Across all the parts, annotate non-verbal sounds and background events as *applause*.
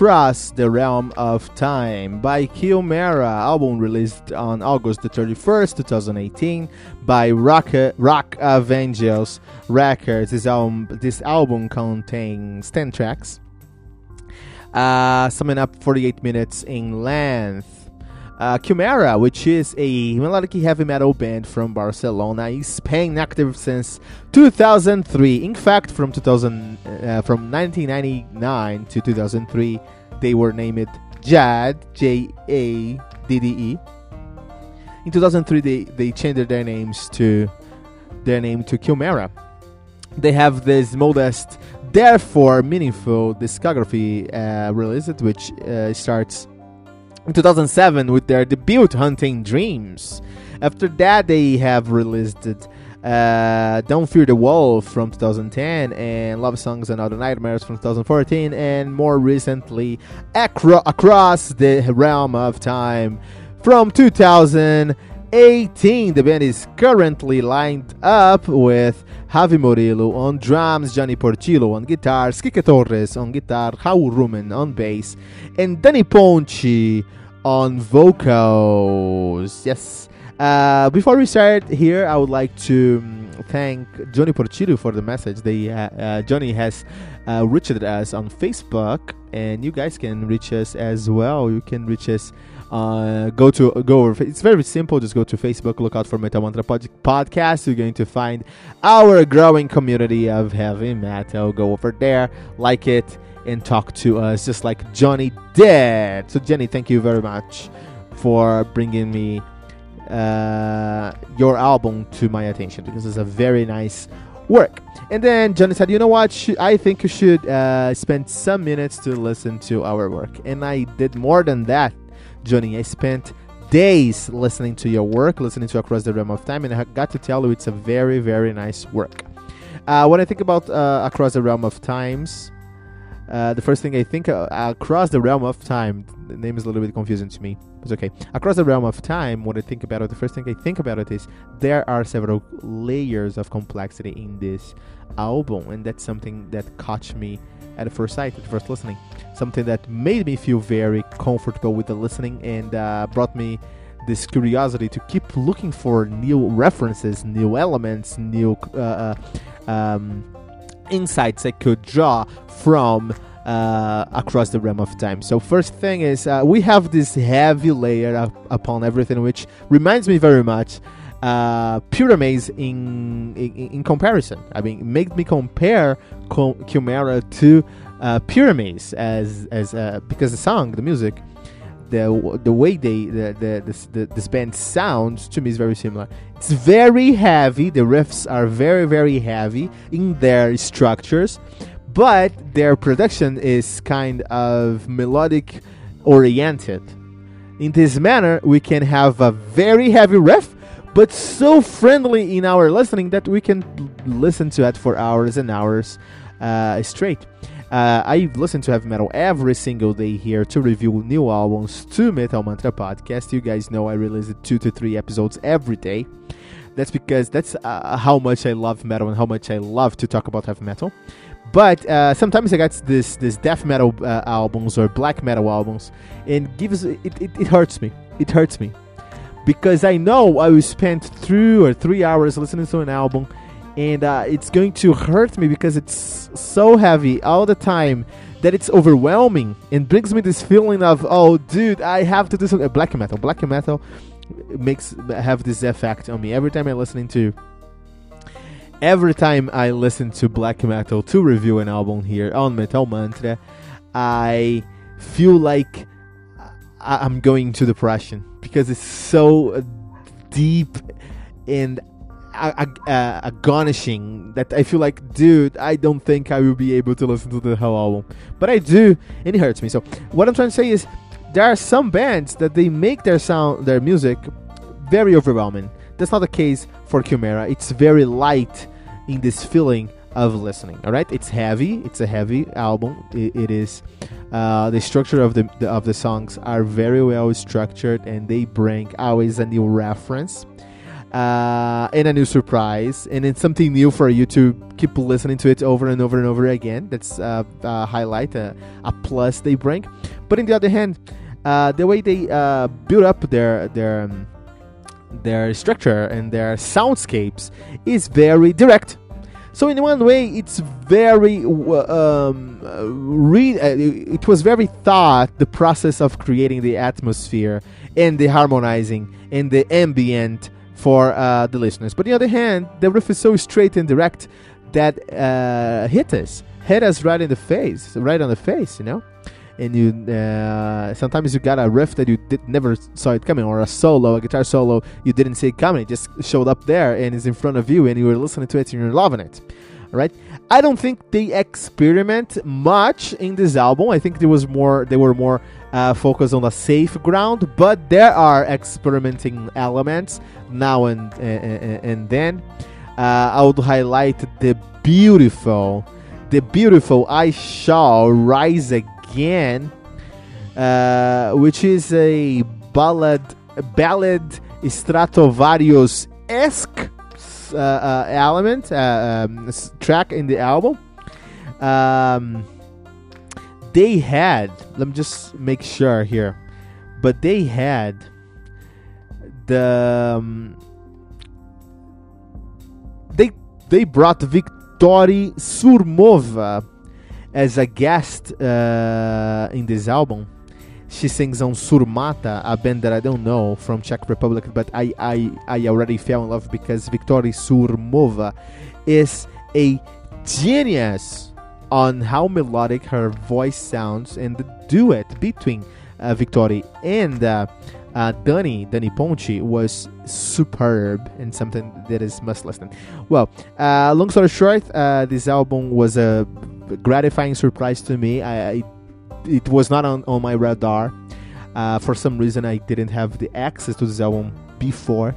Across the Realm of Time by Kilmera, album released on August the 31st, 2018 by Rock, Rock Avengers Records. This album, this album contains 10 tracks, uh, summing up 48 minutes in length. Uh, Chimera, which is a melodic heavy metal band from Barcelona, is Spain, active since 2003. In fact, from 2000, uh, from 1999 to 2003, they were named JAD, J A D D E. In 2003, they they changed their names to their name to Chimera. They have this modest, therefore meaningful discography uh, released, which uh, starts in 2007 with their debut Hunting Dreams. After that, they have released uh, Don't Fear the Wolf from 2010 and Love Songs and Other Nightmares from 2014, and more recently, Acro- Across the Realm of Time from 2018. The band is currently lined up with Javi Morillo on drums, Johnny Portillo on guitars, Kike Torres on guitar, Raul Rumen on bass, and Danny Ponchi on vocals. Yes. Uh, before we start here, I would like to um, thank Johnny Portillo for the message. They uh, uh, Johnny has uh, reached us on Facebook, and you guys can reach us as well. You can reach us. Uh, go to go over. It's very simple. Just go to Facebook, look out for Metal Mantra pod- Podcast. You're going to find our growing community of heavy metal. Go over there, like it, and talk to us, just like Johnny did. So, Jenny, thank you very much for bringing me uh, your album to my attention because it's a very nice work. And then Johnny said, "You know what? Sh- I think you should uh, spend some minutes to listen to our work." And I did more than that, Johnny. I spent days listening to your work, listening to Across the Realm of Time, and I got to tell you it's a very, very nice work. Uh, when I think about uh, Across the Realm of Times, uh, the first thing I think uh, across the realm of time, the name is a little bit confusing to me. It's okay. Across the realm of time, when I think about it, the first thing I think about it is there are several layers of complexity in this album, and that's something that caught me at first sight, at first listening. Something that made me feel very comfortable with the listening and uh, brought me this curiosity to keep looking for new references, new elements, new. Uh, um, insights I could draw from uh, across the realm of time. So first thing is uh, we have this heavy layer up upon everything, which reminds me very much uh, Pyramids in, in, in comparison. I mean, it made me compare Com- Chimera to uh, Pyramids as as uh, because the song, the music. The, the way they the, the, the this band sounds to me is very similar. It's very heavy. The riffs are very very heavy in their structures, but their production is kind of melodic oriented. In this manner, we can have a very heavy riff, but so friendly in our listening that we can listen to it for hours and hours uh, straight. Uh, I listen to heavy metal every single day here to review new albums to Metal Mantra Podcast. You guys know I release two to three episodes every day. That's because that's uh, how much I love metal and how much I love to talk about heavy metal. But uh, sometimes I get this this death metal uh, albums or black metal albums, and gives it, it, it hurts me. It hurts me because I know I will spend two or three hours listening to an album, and uh, it's going to hurt me because it's so heavy all the time that it's overwhelming and brings me this feeling of oh dude I have to do something. Black metal black metal makes have this effect on me every time I'm listening to every time I listen to black metal to review an album here on Metal Mantra I feel like I- I'm going to depression because it's so deep and ag- that I feel like, dude, I don't think I will be able to listen to the whole album. But I do, and it hurts me. So what I'm trying to say is, there are some bands that they make their sound, their music, very overwhelming. That's not the case for Chimera. It's very light in this feeling of listening. All right, it's heavy. It's a heavy album. it, it is. Uh, the structure of the, the of the songs are very well structured, and they bring always a new reference uh, and a new surprise, and it's something new for you to keep listening to it over and over and over again. That's uh, a highlight, a, a plus they bring. But on the other hand, uh, the way they uh, build up their their um, their structure and their soundscapes is very direct. So in one way, it's very um, uh, it was very thought the process of creating the atmosphere and the harmonizing and the ambient for uh, the listeners. But on the other hand, the riff is so straight and direct that uh, hit us, hit us right in the face, right on the face, you know. And you uh, sometimes you got a riff that you did, never saw it coming, or a solo, a guitar solo you didn't see it coming. It just showed up there and is in front of you, and you were listening to it and you're loving it. Right? I don't think they experiment much in this album. I think there was more. They were more uh, focused on the safe ground, but there are experimenting elements now and and, and then. Uh, I would highlight the beautiful, the beautiful "I Shall Rise Again," uh, which is a ballad, ballad Stratovarius esque uh, uh, element uh, um, track in the album. Um, they had, let me just make sure here, but they had the. Um, they they brought Victory Surmova as a guest uh, in this album. She sings on Surmata, a band that I don't know from Czech Republic, but I, I, I already fell in love because Victoria Surmova is a genius on how melodic her voice sounds and the duet between uh, Victoria and uh, uh, Dani, Dani Ponte was superb and something that is must listen. Well, uh, long story short, uh, this album was a gratifying surprise to me. I, I it was not on, on my radar. Uh, for some reason, I didn't have the access to this album before.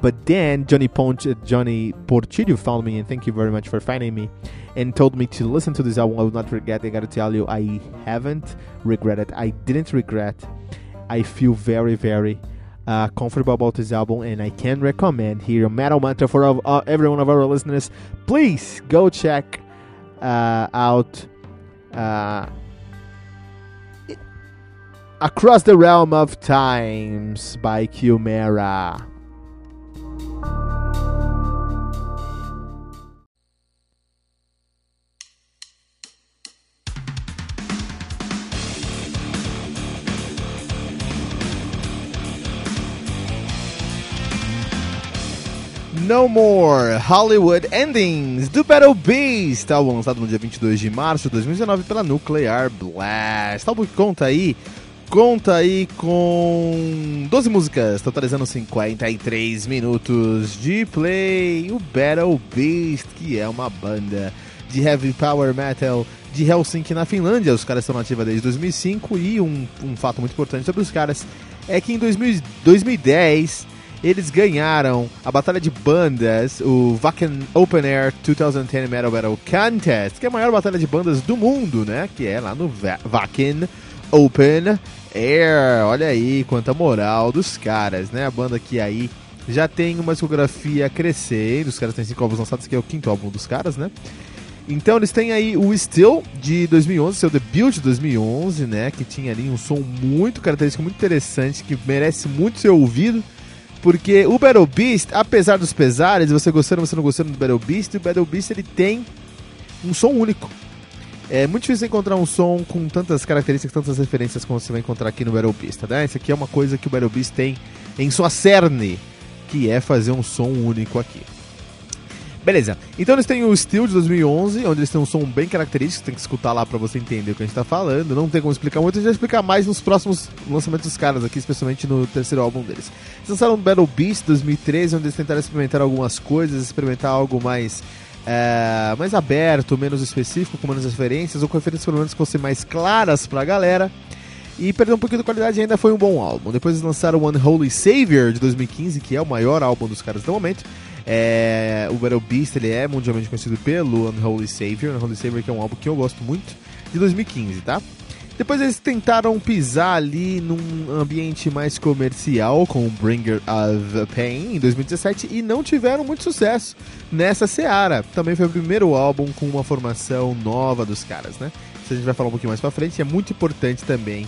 But then Johnny Ponch, Johnny Portillo found me, and thank you very much for finding me, and told me to listen to this album. I will not regret. I gotta tell you, I haven't regretted. I didn't regret. I feel very, very uh, comfortable about this album, and I can recommend here Metal Mantra for uh, every one of our listeners. Please go check uh, out uh, Across the Realm of Times by Chimera. No More Hollywood Endings do Battle Beast, álbum lançado no dia 22 de março de 2019 pela Nuclear Blast. Álbum que conta aí, conta aí com 12 músicas, totalizando 53 minutos de play. O Battle Beast, que é uma banda de heavy power metal de Helsinki na Finlândia. Os caras estão nativos desde 2005 e um, um fato muito importante sobre os caras é que em 2000, 2010 eles ganharam a batalha de bandas, o Wacken Open Air 2010 Metal Battle Contest, que é a maior batalha de bandas do mundo, né? Que é lá no Wacken Open Air. Olha aí quanta moral dos caras, né? A banda que aí já tem uma discografia crescendo. Os caras têm cinco álbuns lançados, que é o quinto álbum dos caras, né? Então eles têm aí o Still de 2011, seu debut de 2011, né? Que tinha ali um som muito característico, muito interessante, que merece muito ser ouvido. Porque o Battle Beast, apesar dos pesares, você gostando ou você não gostando do Battle Beast, o Battle Beast ele tem um som único. É muito difícil encontrar um som com tantas características, tantas referências como você vai encontrar aqui no Battle Beast, né? Isso aqui é uma coisa que o Battle Beast tem em sua cerne, que é fazer um som único aqui. Beleza, então eles têm o Steel de 2011, onde eles têm um som bem característico, tem que escutar lá pra você entender o que a gente tá falando. Não tem como explicar muito, a gente vai explicar mais nos próximos lançamentos dos caras aqui, especialmente no terceiro álbum deles. Eles lançaram Battle Beast 2013, onde eles tentaram experimentar algumas coisas, experimentar algo mais, é, mais aberto, menos específico, com menos referências, ou com referências pelo menos que fossem mais claras pra galera. E perdeu um pouquinho da qualidade ainda foi um bom álbum. Depois eles lançaram Unholy Savior de 2015, que é o maior álbum dos caras do momento. É, o Battle Beast ele é mundialmente conhecido pelo Unholy Savior. Unholy Savior que é um álbum que eu gosto muito, de 2015, tá? Depois eles tentaram pisar ali num ambiente mais comercial com Bringer of Pain em 2017 e não tiveram muito sucesso nessa seara. Também foi o primeiro álbum com uma formação nova dos caras, né? Isso a gente vai falar um pouquinho mais pra frente. É muito importante também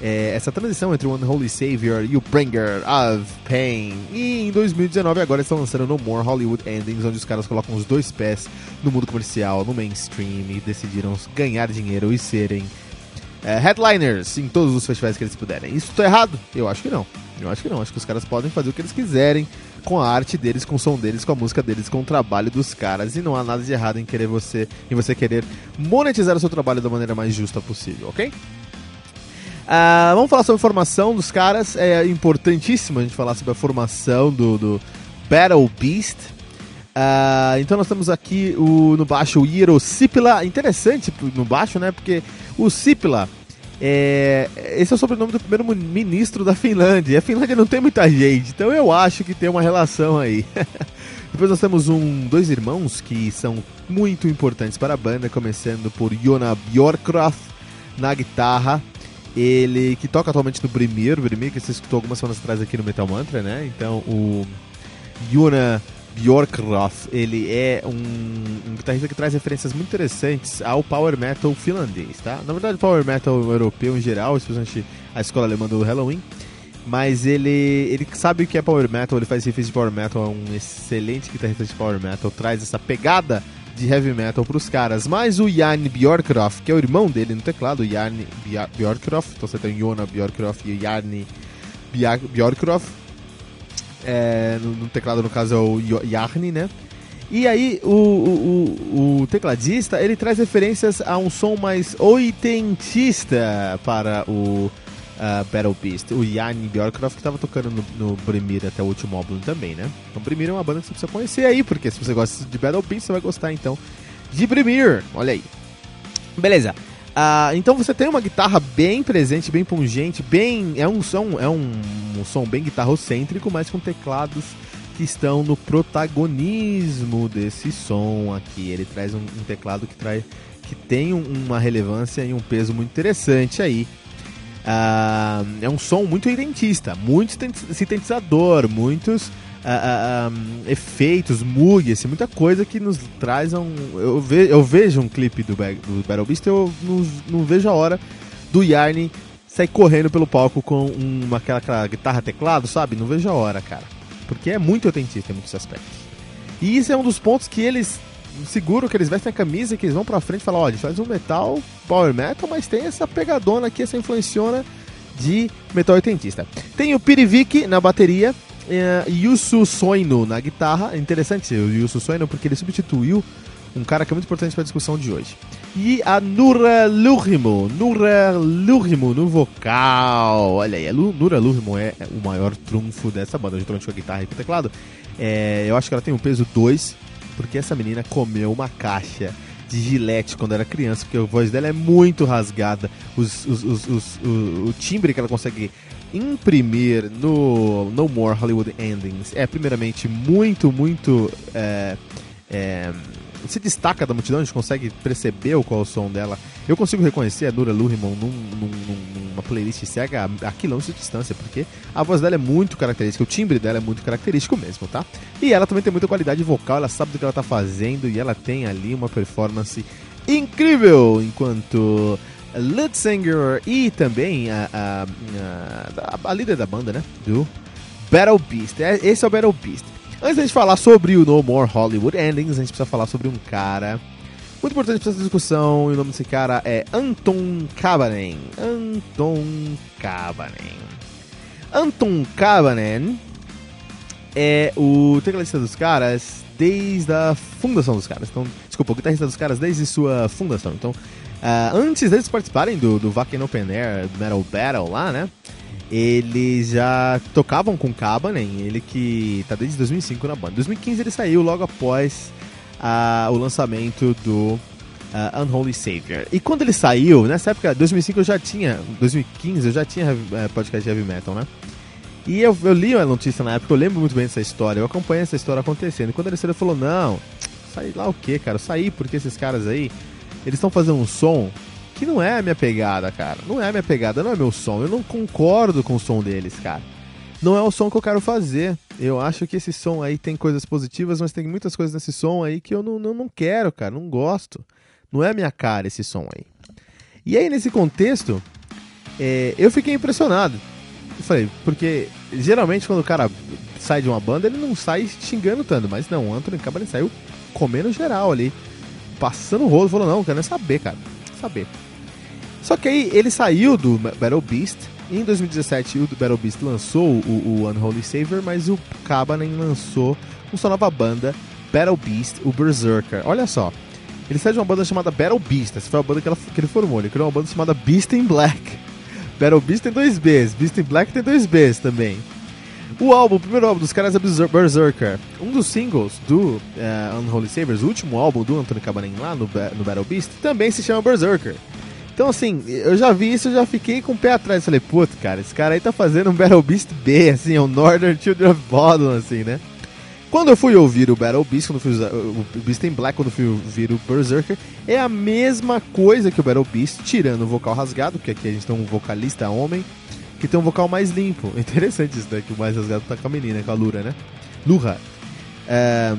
é, essa transição entre o Unholy Savior e o Bringer of Pain. E em 2019 agora estão lançando No More Hollywood Endings, onde os caras colocam os dois pés no mundo comercial, no mainstream e decidiram ganhar dinheiro e serem é, headliners em todos os festivais que eles puderem. Isso tá errado? Eu acho que não. Eu acho que não. Acho que os caras podem fazer o que eles quiserem com a arte deles, com o som deles, com a música deles, com o trabalho dos caras. E não há nada de errado em querer você, em você querer monetizar o seu trabalho da maneira mais justa possível, ok? Uh, vamos falar sobre a formação dos caras. É importantíssimo a gente falar sobre a formação do, do Battle Beast. Uh, então nós temos aqui o, no baixo o Hiro Sipila. Interessante no baixo, né? Porque o Sipila. É, esse é o sobrenome do primeiro ministro da Finlândia. E a Finlândia não tem muita gente, então eu acho que tem uma relação aí. *laughs* Depois nós temos um, dois irmãos que são muito importantes para a banda, começando por Jona Bjorkroth na guitarra, ele que toca atualmente no Brimir, Brimir que você escutou algumas semanas atrás aqui no Metal Mantra, né? Então o Jona Bjorkroth, ele é um, um, guitarrista que traz referências muito interessantes ao power metal finlandês, tá? Na verdade, power metal europeu em geral, especialmente a escola alemã do Halloween. Mas ele, ele sabe o que é power metal, ele faz riffs de power metal, é um excelente guitarrista de power metal, traz essa pegada de heavy metal pros caras. Mas o Jan Bjorkroff, que é o irmão dele no teclado, o Jan Bjorkroff, então você tem o Jona Bjorkroff e o Jan Bjorkroff. É, no, no, teclado, no caso, é o Jarni, né? E aí, o, o, o, tecladista, ele traz referências a um som mais oitentista para o uh, Battle Beast. O Jan Bjorkroff que estava tocando no, no até o último álbum também, né? Então Brimir é uma banda que você precisa conhecer aí, porque se você gosta de Battle Beast, você vai gostar então de Brimir. Olha aí. Beleza. Uh, então você tem uma guitarra bem presente, bem pungente, bem é um som é um, um som bem guitarrocêntrico, mas com teclados que estão no protagonismo desse som aqui. Ele traz um, um teclado que traz que tem uma relevância e um peso muito interessante aí Uh, é um som muito identista, muito sintetizador, muitos uh, efeitos, mugs, assim, muita coisa que nos traz um. Eu, ve, eu vejo um clipe do, do Battle Beast eu não, não vejo a hora do Yarn sair correndo pelo palco com uma, aquela, aquela guitarra teclado, sabe? Não vejo a hora, cara. Porque é muito autentista em muitos aspectos. E isso é um dos pontos que eles seguro que eles vestem a camisa e que eles vão pra frente e falam, ó, a gente faz um metal, power metal, mas tem essa pegadona aqui, essa influenciona de metal oitentista. Tem o Pirivik na bateria, uh, Yusu Soino na guitarra, interessante o Yusu Soino porque ele substituiu um cara que é muito importante para a discussão de hoje. E a Nura Lurimo, Nura Lurimo no vocal. Olha aí, a Nura Lurimo é o maior trunfo dessa banda, juntamente com a guitarra e com o teclado. É, eu acho que ela tem um peso 2 porque essa menina comeu uma caixa de gilete quando era criança, porque a voz dela é muito rasgada. Os, os, os, o, o timbre que ela consegue imprimir no No More Hollywood Endings é, primeiramente, muito, muito. É, é, se destaca da multidão, a gente consegue perceber qual é o som dela. Eu consigo reconhecer a Nura Lurimon num, num, numa playlist cega a, quilômetros de distância, porque a voz dela é muito característica, o timbre dela é muito característico mesmo, tá? E ela também tem muita qualidade vocal, ela sabe do que ela tá fazendo e ela tem ali uma performance incrível enquanto lead singer e também a, a, a, a líder da banda, né? Do Battle Beast. É, esse é o Battle Beast. Antes da gente falar sobre o No More Hollywood Endings, a gente precisa falar sobre um cara muito importante para essa discussão. E o nome desse cara é Anton Kabanen. Anton Kabanen. Anton Kabanen é o tecladista dos caras desde a fundação dos caras. Então, desculpa, o guitarrista dos caras desde sua fundação. Então, uh, antes deles participarem do, do Wacken Open Air Metal Battle lá, né? Eles já tocavam com Cabanen, ele que tá desde 2005 na banda. Em 2015 ele saiu logo após uh, o lançamento do uh, Unholy Savior. E quando ele saiu, nessa época, 2005 eu já tinha, 2015 eu já tinha uh, podcast de heavy metal, né? E eu, eu li uma notícia na época, eu lembro muito bem dessa história, eu acompanhei essa história acontecendo. E quando ele saiu, ele falou: Não, sai lá o que, cara? Saí porque esses caras aí, eles estão fazendo um som que não é a minha pegada, cara. Não é a minha pegada, não é meu som. Eu não concordo com o som deles, cara. Não é o som que eu quero fazer. Eu acho que esse som aí tem coisas positivas, mas tem muitas coisas nesse som aí que eu não, não, não quero, cara. Não gosto. Não é a minha cara esse som aí. E aí, nesse contexto, é, eu fiquei impressionado. Eu falei, porque geralmente quando o cara sai de uma banda, ele não sai xingando tanto. Mas não, o Anthony Cabaret saiu comendo geral ali. Passando o rolo, falou, não, quero nem saber, cara. Saber. Só que aí ele saiu do Battle Beast. Em 2017, o Battle Beast lançou o, o Unholy Savior, mas o Cabanen lançou com sua nova banda, Battle Beast, o Berserker. Olha só, ele saiu de uma banda chamada Battle Beast. Essa foi a banda que, ela, que ele formou. Ele criou uma banda chamada Beast in Black. *laughs* Battle Beast tem dois Bs, Beast in Black tem dois Bs também. O álbum, o primeiro álbum dos caras é Berserker. Um dos singles do uh, Unholy Sabers, o último álbum do Anthony Cabanen lá no, no Battle Beast, também se chama Berserker. Então, assim, eu já vi isso, eu já fiquei com o pé atrás. Falei, puto, cara, esse cara aí tá fazendo um Battle Beast B, assim, é um Northern Children of Bodom, assim, né? Quando eu fui ouvir o Battle Beast, quando fui usar, o Beast in Black, quando eu fui ouvir o Berserker, é a mesma coisa que o Battle Beast, tirando o vocal rasgado, porque aqui a gente tem um vocalista homem, que tem um vocal mais limpo. *laughs* Interessante isso, né? Que o mais rasgado tá com a menina, com a Lura, né? Lura. É,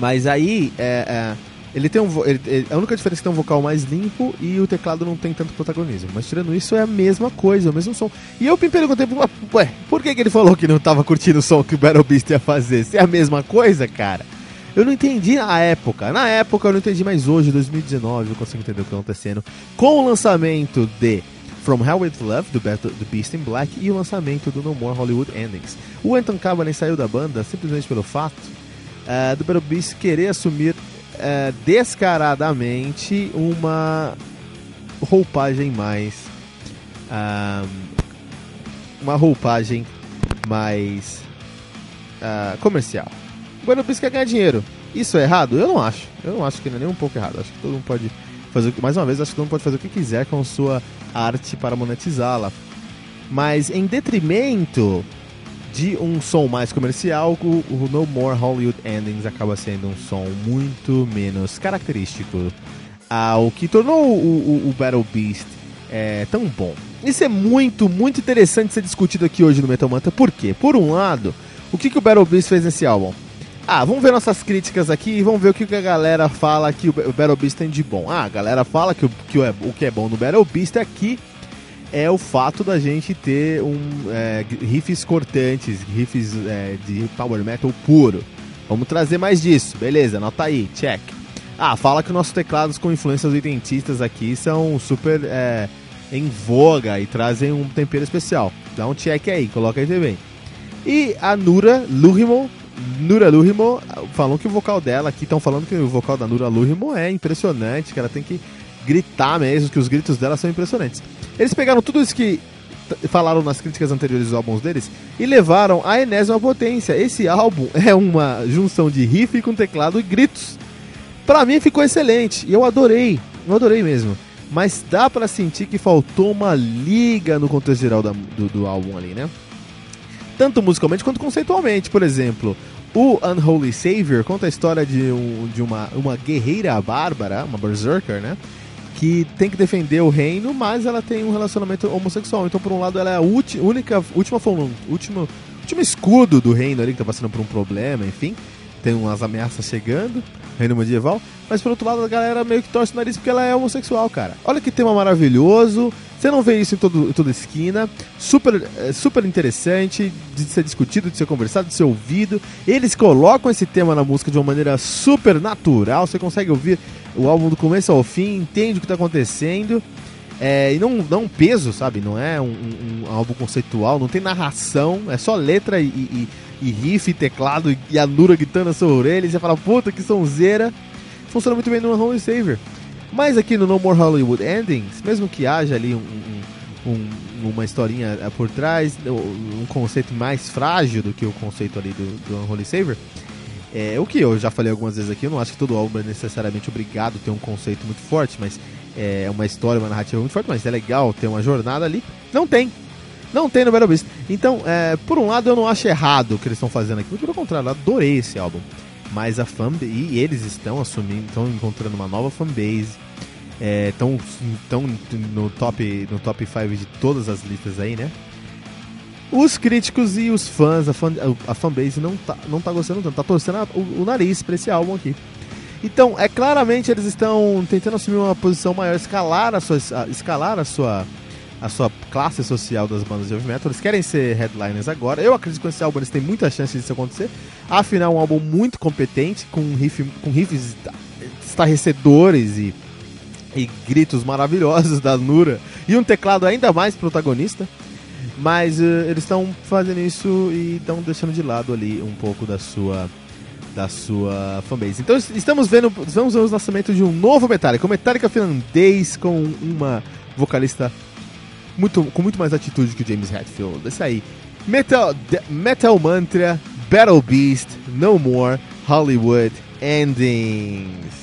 mas aí, é, é, ele tem um. Ele, ele, a única diferença é que tem um vocal mais limpo e o teclado não tem tanto protagonismo. Mas tirando isso, é a mesma coisa, o mesmo som. E eu me perguntei, ué, por que, que ele falou que não tava curtindo o som que o Battle Beast ia fazer? Se é a mesma coisa, cara. Eu não entendi na época. Na época eu não entendi, mas hoje, 2019, eu consigo entender o que está acontecendo. Com o lançamento de From Hell with Love, do, Battle, do Beast in Black, e o lançamento do No More Hollywood Endings. O Anton Cabanen saiu da banda simplesmente pelo fato uh, do Battle Beast querer assumir é, descaradamente uma roupagem mais. Um, uma roupagem mais uh, comercial. O Bis quer ganhar dinheiro. Isso é errado? Eu não acho. Eu não acho que não é nem um pouco errado. Acho que todo mundo pode fazer. Mais uma vez, acho que todo mundo pode fazer o que quiser com sua arte para monetizá-la. Mas em detrimento de um som mais comercial, o, No More Hollywood Endings acaba sendo um som muito menos característico ao que tornou o, o, o Battle Beast é, tão bom. Isso é muito, muito interessante ser discutido aqui hoje no Metal Manta. Por quê? Por um lado, o que, que o Battle Beast fez nesse álbum? Ah, vamos ver nossas críticas aqui e vamos ver o que, que a galera fala que o Battle Beast tem de bom. Ah, a galera fala que, o, que o, o que é bom no Battle Beast é que é o fato da gente ter um é, riffs cortantes, riffs é, de power metal puro. Vamos trazer mais disso, beleza? Anota aí, check. Ah, fala que nossos teclados com influências oitentistas aqui são super é, em voga e trazem um tempero especial. Dá um check aí, coloca aí também. E a Nura Lurimo, Nura Lurimo, falam que o vocal dela aqui, estão falando que o vocal da Nura Lurimo é impressionante, que ela tem que gritar mesmo, que os gritos dela são impressionantes. Eles pegaram tudo isso que falaram nas críticas anteriores dos álbuns deles e levaram a enésima potência. Esse álbum *laughs* é uma junção de riff com teclado e gritos. Pra mim ficou excelente e eu adorei, eu adorei mesmo. Mas dá para sentir que faltou uma liga no contexto geral da, do, do álbum ali, né? Tanto musicalmente quanto conceitualmente, por exemplo. O Unholy Savior conta a história de, um, de uma, uma guerreira bárbara, uma berserker, né? Que tem que defender o reino, mas ela tem um relacionamento homossexual. Então, por um lado, ela é a única, última, última, último escudo do reino ali, que tá passando por um problema, enfim. Tem umas ameaças chegando, reino medieval. Mas, por outro lado, a galera meio que torce o nariz porque ela é homossexual, cara. Olha que tema maravilhoso. Você não vê isso em, todo, em toda esquina. Super, é, super interessante de ser discutido, de ser conversado, de ser ouvido. Eles colocam esse tema na música de uma maneira super natural. Você consegue ouvir o álbum do começo ao fim, entende o que está acontecendo. É, e não, não um peso, sabe? Não é um, um, um, álbum conceitual, não tem narração, é só letra e, e riff e teclado e a Nura gritando na sua orelha, e você fala, puta que sonzeira. Funciona muito bem no Holy Savior. Mas aqui no No More Hollywood Endings, mesmo que haja ali um, um, um, uma historinha eh, por trás, um conceito mais frágil do que o conceito ali do, do Unholy Savior, é, o que eu já falei algumas vezes aqui, eu não acho que todo álbum é necessariamente obrigado a ter um conceito muito forte, mas é uma história, uma narrativa muito forte, mas é legal ter uma jornada ali. Não tem. Não tem no Battle Beast. Então, é, por um lado, eu não acho errado o que eles estão fazendo aqui, muito pelo contrário, eu adorei esse álbum. Mas a fanbase, e eles estão assumindo, estão encontrando uma nova fanbase, estão é, no top no top 5 de todas as listas aí, né? Os críticos e os fãs, a, fan, a fanbase não tá, não tá gostando tanto, tá torcendo a, o, o, nariz pra esse álbum aqui. Então, é claramente eles estão tentando assumir uma posição maior, escalar a sua, escalar a sua, a sua classe social das bandas de heavy metal. Eles querem ser headliners agora. Eu acredito que esse álbum eles têm muita chance disso acontecer. Afinal, um álbum muito competente, com, riff, com riffs estarrecedores e, e gritos maravilhosos da Nura. E um teclado ainda mais protagonista. Mas uh, eles estão fazendo isso e estão deixando de lado ali um pouco da sua da sua fanbase. Então estamos vendo, vamos ver o lançamento de um novo Metallica, um Metallica finlandês com uma vocalista muito, com muito mais atitude que o James Hetfield. Isso aí. Metal, Metal Mantra, Battle Beast, No More, Hollywood Endings.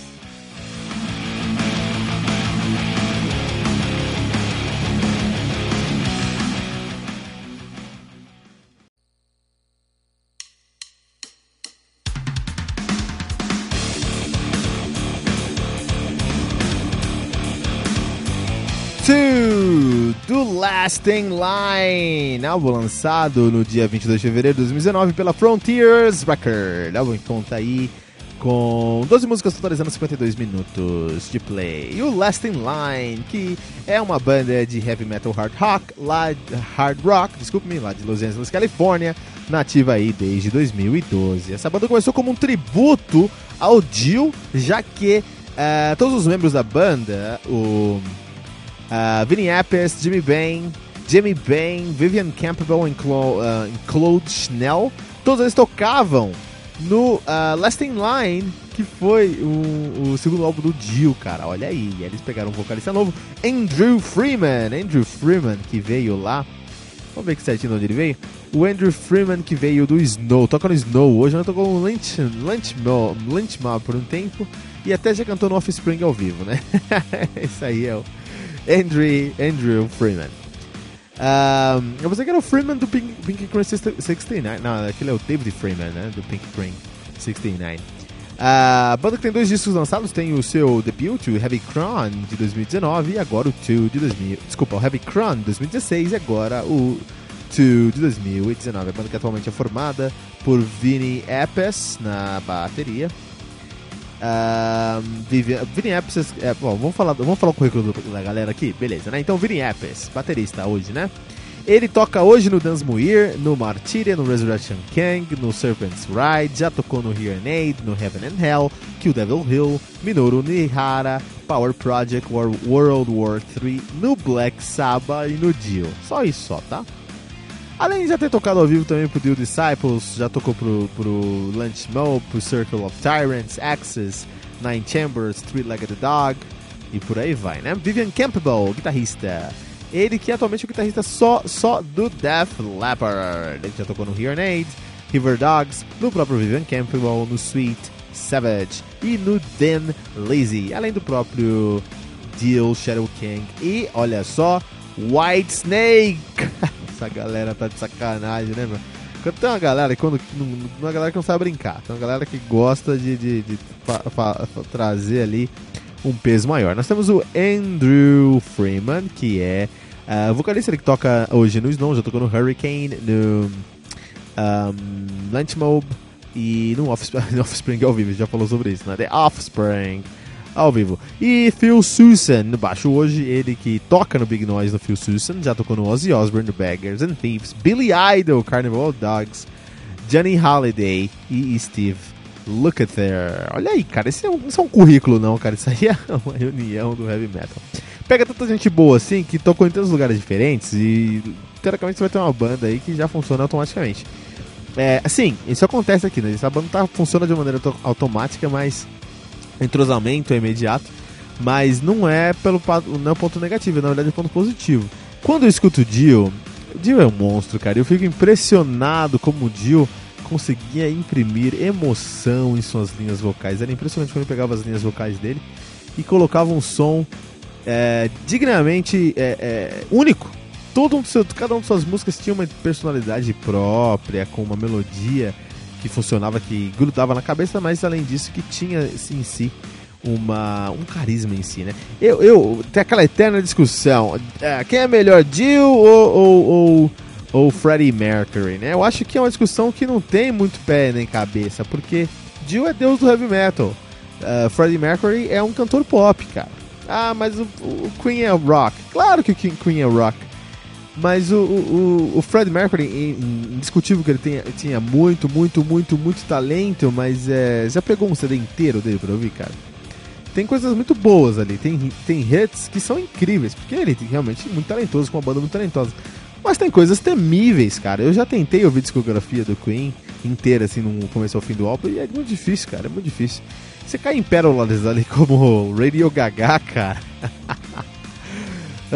Lasting Line, álbum lançado no dia 22 de fevereiro de 2019 pela Frontiers Record. Álbum que conta aí com 12 músicas totalizando 52 minutos de play. E o Lasting Line, que é uma banda de heavy metal hard rock, lá hard rock, desculpe-me, lá de Los Angeles, Califórnia, nativa aí desde 2012. Essa banda começou como um tributo ao Dio, já que uh, todos os membros da banda, o uh, Vinny Appice, Jimmy Bain, Jimmy Bain, Vivian Campbell e Clo uh, Claude Schnell, todos eles tocavam no uh, Last in Line, que foi o, o, segundo álbum do Dio, cara. Olha aí, eles pegaram um vocalista novo, Andrew Freeman. Andrew Freeman, que veio lá. Vamos ver que certinho de onde ele veio. O Andrew Freeman, que veio do Snow. Toca no Snow hoje, não tocou no Lynch, Lynch, Lynch Mob por um tempo. E até já cantou no Offspring ao vivo, né? *laughs* Isso aí é o Andrew, Andrew Freeman. Um, eu pensei que era o Freeman do Pink, Pink Cream 69. Não, aquele é o David Freeman, né? Do Pink Cream 69. A banda que tem dois discos lançados tem o seu debut, o Heavy Crown de 2019 e agora o Two de 2000. Desculpa, o Heavy Crown de 2016 e agora o Two de 2019. A banda que atualmente é formada por Vinny Appice na bateria, Uh, Vini Apps, é, bom, vamos falar, vamos falar o currículo da galera aqui, beleza, né? Então, Vini Apps, baterista hoje, né? Ele toca hoje no Dance Muir, no Martyria, no Resurrection King, no Serpent's Ride, já tocou no Here and Aid, no Heaven and Hell, Kill Devil Hill, Minoru Nihara, Power Project, World War 3, no Black Sabbath e no Dio. Só isso só, tá? Além de já ter tocado ao vivo também pro The Disciples, já tocou pro, pro Lunch Mo, pro Circle of Tyrants, Axis, Nine Chambers, Three-Legged Dog e por aí vai, né? Vivian Campbell, guitarrista. Ele que atualmente é o guitarrista só, só do Def Leppard. Ele já tocou no Here Aid, River Dogs, no próprio Vivian Campbell, no Sweet Savage e no Dan Lazy, além do próprio Deal Shadow King e, olha só, White Snake. *laughs* Essa galera tá de sacanagem, né, meu? Tem uma galera quando uma galera que não sabe brincar, tem uma galera que gosta de, de, de fa, fa, trazer ali um peso maior. Nós temos o Andrew Freeman, que é uh, vocalista que toca hoje no Snow, já tocou no Hurricane, no um, Lunch Mob e no Offspring, *laughs* no Offspring ao vivo, já falou sobre isso, né? The Offspring ao vivo. E Phil Susan no baixo hoje, ele que toca no Big Noise no Phil Susan, já tocou no Ozzy Osbourne, no Beggars and Thieves, Billy Idol, Carnival Dogs, Johnny Holiday e Steve Lukather. Olha aí, cara, esse é um, é um currículo não, cara, isso aí é *laughs* uma reunião do heavy metal. Pega tanta gente boa assim, que tocou em tantos lugares diferentes e teoricamente você vai ter uma banda aí que já funciona automaticamente. É, assim, isso acontece aqui, né? Essa banda tá, funciona de maneira automática, mas entrosamento é imediato. Mas não é pelo não é ponto negativo, na verdade é ponto positivo. Quando eu escuto o Dio, o Dio é um monstro, cara. Eu fico impressionado como o Dio conseguia imprimir emoção em suas linhas vocais. Era impressionante quando ele pegava as linhas vocais dele e colocava um som é, dignamente é, é, único. Todo um seu, cada uma de suas músicas tinha uma personalidade própria, com uma melodia que funcionava, que grudava na cabeça, mas além disso que tinha em si uma, um carisma em si, né? Eu, eu tem aquela eterna discussão, é, quem é melhor, Jill ou, ou, ou ou Freddie Mercury, né? Eu acho que é uma discussão que não tem muito pé nem cabeça, porque Dio é deus do heavy metal. Uh, Freddie Mercury é um cantor pop, cara. Ah, mas o, o Queen é rock. Claro que o Queen é rock. Mas o, o, o Freddie Mercury, indiscutível que ele tenha, tinha muito, muito, muito, muito talento, mas é, já pegou um CD inteiro dele pra ouvir, cara? Tem coisas muito boas ali, tem, tem hits que são incríveis, porque ele é realmente muito talentoso, com uma banda muito talentosa. Mas tem coisas temíveis, cara. Eu já tentei ouvir discografia do Queen inteira, assim, no começo ao fim do álbum, e é muito difícil, cara. É muito difícil. Você cai em pérolas ali como Radio Gaga, cara. *laughs*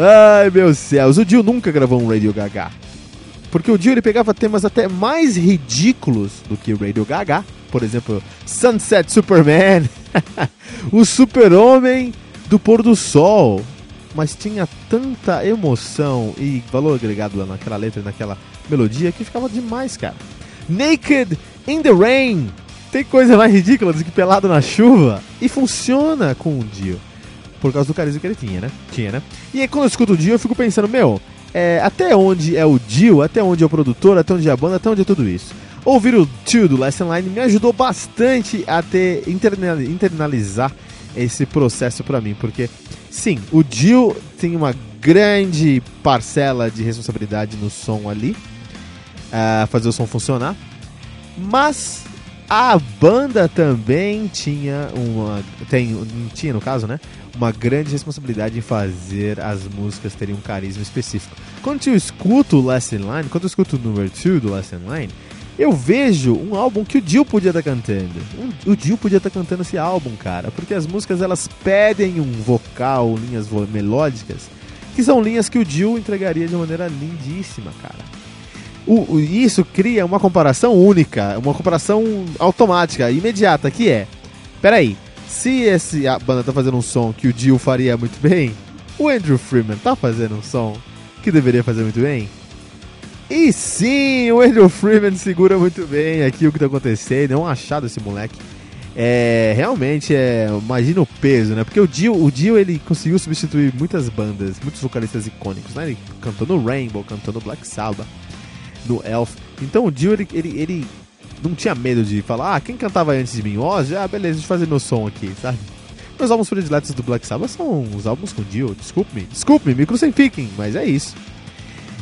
Ai, meu céus. O Dio nunca gravou um Radio Gaga. Porque o Dio ele pegava temas até mais ridículos do que o Radio Gaga. Por exemplo, Sunset Superman. *laughs* o Super-Homem do Pôr do Sol mas tinha tanta emoção e valor agregado lá naquela letra, naquela melodia, que ficava demais, cara. Naked in the Rain. Tem coisa mais ridícula do que pelado na chuva. E funciona com o Dio. Por causa do carisma que ele tinha, né? Tinha, né? E aí quando eu escuto o Dio, eu fico pensando, meu, é, até onde é o Dio, até onde é o produtor, até onde é a banda, até onde é tudo isso. Ouvir o Tio do Lesson Line me ajudou bastante a ter internalizar esse processo para mim, porque sim, o Dio tem uma grande parcela de responsabilidade no som ali, uh, fazer o som funcionar, mas a banda também tinha uma tem tinha no caso, né, uma grande responsabilidade em fazer as músicas terem um carisma específico. Quando eu escuto o Last in Line, quando eu escuto o número 2 do Last in Line, eu vejo um álbum que o Dio podia estar tá cantando. O Dio podia estar tá cantando esse álbum, cara, porque as músicas elas pedem um vocal, linhas vo melódicas, que são linhas que o Dio entregaria de maneira lindíssima, cara. O, o, isso cria uma comparação única, uma comparação automática, imediata, que é, peraí, se esse, a banda tá fazendo um som que o Dio faria muito bem, o Andrew Freeman tá fazendo um som que deveria fazer muito bem? E sim, o Andrew Freeman segura muito bem aqui o que tá acontecendo. É um achado esse moleque. É, realmente, é, imagina o peso, né? Porque o Dio, o Dio ele conseguiu substituir muitas bandas, muitos vocalistas icônicos, né? Ele cantou no Rainbow, cantou no Black Sabbath, no Elf. Então o Dio, ele, ele, ele não tinha medo de falar, ah, quem cantava antes de mim? Ozzy? Ah, beleza, deixa eu fazer meu som aqui, sabe? Meus álbuns prediletos do Black Sabbath são os álbuns com Dio, desculpe-me, desculpe-me, me crucifiquem, mas é isso.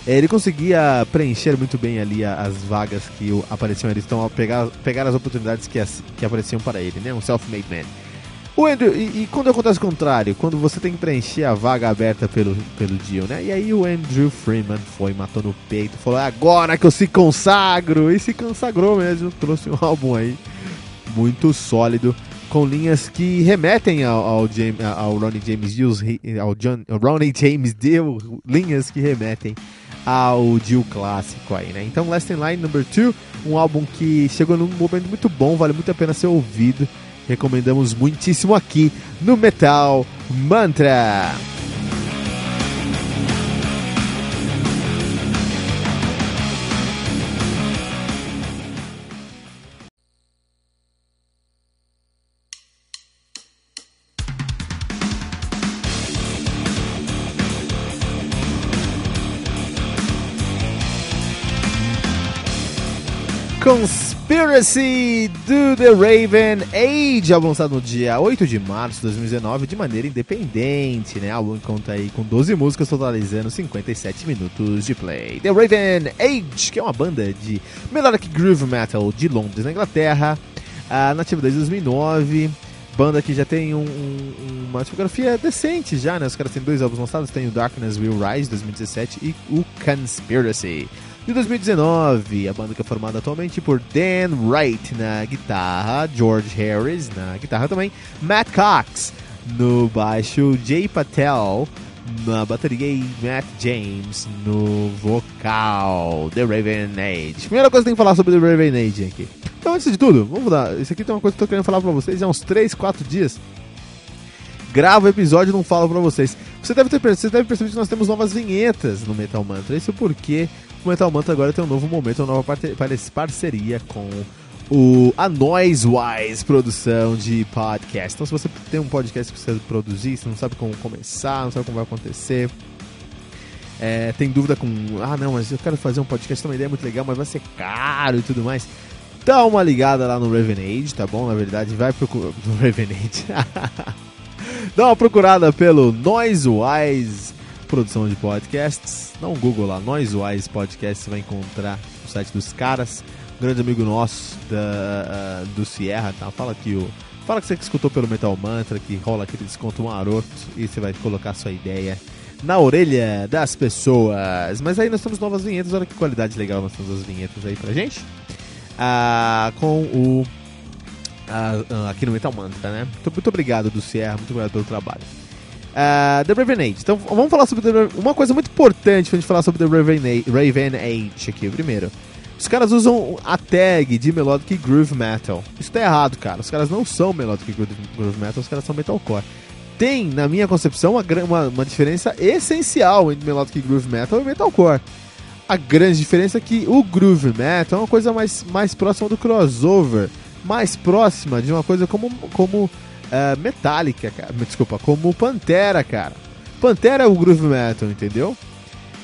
É, ele conseguia preencher muito bem ali as vagas que apareciam ali, então pegar, pegar as oportunidades que, as, que apareciam para ele, né? Um self-made man. O Andrew, e, e, quando acontece o contrário, quando você tem que preencher a vaga aberta pelo, pelo Dio, né? E aí o Andrew Freeman foi, matou no peito, falou: agora que eu se consagro! E se consagrou mesmo, trouxe um *laughs* álbum aí muito sólido, com linhas que remetem ao, ao, James, ao Ronnie James Dio, ao, John, Ronnie James Dio, linhas que remetem ao Dio clássico aí, né? Então, Last in Line Number 2, um álbum que chegou num momento muito bom, vale muito a pena ser ouvido. Recomendamos muitíssimo aqui no Metal Mantra. Conspiracy do The Raven Age, álbum lançado no dia 8 de março de 2019 de maneira independente, né? Álbum conta aí com 12 músicas totalizando 57 minutos de play. The Raven Age, que é uma banda de melodic groove metal de Londres, na Inglaterra, uh, nativa desde 2009 banda que já tem um, um, uma discografia decente já, né? Os caras têm dois álbuns lançados, tem o Darkness Will Rise 2017 e o Conspiracy De 2019, a banda que é formada atualmente por Dan Wright na guitarra, George Harris na guitarra também, Matt Cox no baixo, Jay Patel na bateria e Matt James no vocal. The Raven Age. Primeira coisa que tem que falar sobre The Raven Age aqui. Então, antes de tudo, vamos lá. Isso aqui tem uma coisa que eu tô querendo falar pra vocês há uns 3, 4 dias. Gravo o episódio e não falo pra vocês. Você deve, ter, você deve perceber que nós temos novas vinhetas no Metal Mantra. Isso porque o Metal Mantra agora tem um novo momento, uma nova parceria com o, a Noisewise produção de podcast. Então, se você tem um podcast que precisa produzir, você não sabe como começar, não sabe como vai acontecer, é, tem dúvida com, ah, não, mas eu quero fazer um podcast, uma ideia muito legal, mas vai ser caro e tudo mais. Dá uma ligada lá no Ravenade, tá bom? Na verdade, vai procurar. *laughs* No Ravenade. *laughs* Dá uma procurada pelo Noisewise produção de podcasts. Dá um Google lá, Noisewise Podcast, você vai encontrar o site dos caras. Um grande amigo nosso da, uh, do Sierra, tá? Fala que o. Fala que você escutou pelo Metal Mantra, que rola aquele desconto maroto e você vai colocar sua ideia na orelha das pessoas. Mas aí nós temos novas vinhetas, olha que qualidade legal nós temos as vinhetas aí pra gente. Ah, com o. Ah, aqui no Metal Mantra, né? Muito, muito obrigado do Sierra, muito obrigado pelo trabalho. Uh, The Raven Age. Então vamos falar sobre The, uma coisa muito importante pra gente falar sobre The Raven Age, Raven Age aqui. Primeiro, os caras usam a tag de Melodic Groove Metal. Isso tá errado, cara. Os caras não são Melodic Groove Metal, os caras são Metalcore. Tem, na minha concepção, uma, uma, uma diferença essencial entre Melodic Groove Metal e Metalcore. A grande diferença é que o Groove Metal é uma coisa mais, mais próxima do crossover, mais próxima de uma coisa como, como uh, Metallica, cara. Desculpa, como Pantera, cara. Pantera é o groove metal, entendeu?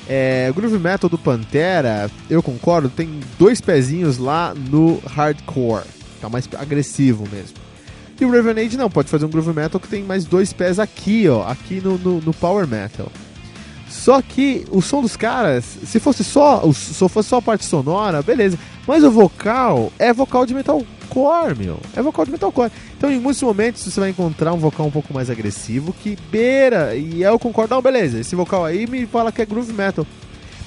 É, o groove metal do Pantera, eu concordo, tem dois pezinhos lá no hardcore. Tá mais agressivo mesmo. E o Ravenade não, pode fazer um groove metal que tem mais dois pés aqui, ó, aqui no, no, no power metal. Só que o som dos caras, se fosse só, se fosse só a parte sonora, beleza. Mas o vocal é vocal de metalcore, meu. É vocal de metalcore. Então, em muitos momentos, você vai encontrar um vocal um pouco mais agressivo que beira. E eu concordo, não, beleza. Esse vocal aí me fala que é groove metal.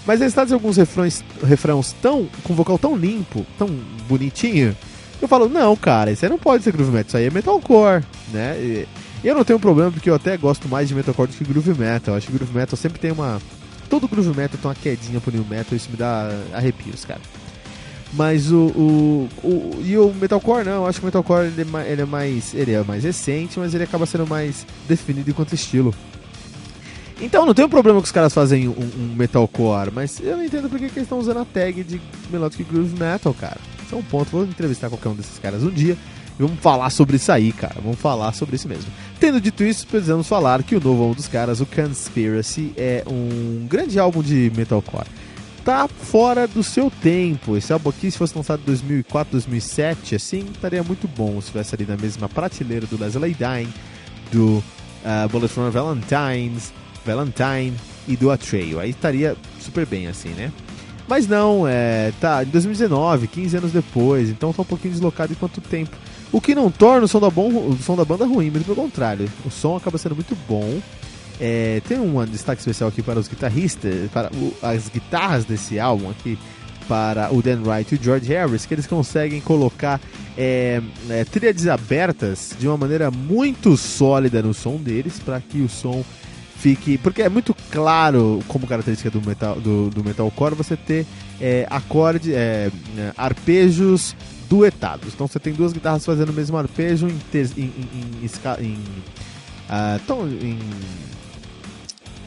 Mas eles trazem alguns refrões, refrãos tão. com vocal tão limpo, tão bonitinho. Eu falo, não, cara, isso aí não pode ser groove metal, isso aí é metalcore, né? E, eu não tenho problema porque eu até gosto mais de metalcore do que groove metal. Eu acho que groove metal sempre tem uma. Todo groove metal tem uma quedinha pro new metal, isso me dá arrepios, cara. Mas o, o, o, E o Metalcore não, eu acho que o Metalcore ele é, ele é, mais. Ele é mais recente, mas ele acaba sendo mais definido enquanto estilo. Então não tem um problema que os caras fazem um, um Metalcore, mas eu não entendo porque que eles estão usando a tag de Melodic Groove Metal, cara. Isso é um ponto. Vou entrevistar qualquer um desses caras um dia e vamos falar sobre isso aí, cara. Vamos falar sobre isso mesmo. Tendo dito isso, precisamos falar que o novo álbum dos caras, o Conspiracy, é um grande álbum de metalcore. Tá fora do seu tempo. Esse álbum aqui, se fosse lançado em 2004, 2007, assim, estaria muito bom se estivesse ali na mesma prateleira do Leslie Dine, do uh, Bullet from Valentine's, Valentine e do Atreio. Aí estaria super bem, assim, né? Mas não, é, tá, em 2019, 15 anos depois, então tá um pouquinho deslocado em quanto tempo. O que não torna o som da, bom, o som da banda ruim, mas pelo contrário, o som acaba sendo muito bom. É, tem um destaque especial aqui para os guitarristas, para o, as guitarras desse álbum aqui, para o Dan Wright e o George Harris, que eles conseguem colocar é, é, tríades abertas de uma maneira muito sólida no som deles, para que o som fique. Porque é muito claro, como característica do, metal, do, do metalcore, você ter é, acorde, é, arpejos duetados. Então você tem duas guitarras fazendo o mesmo arpejo em, em, em, em, em, uh, tom, em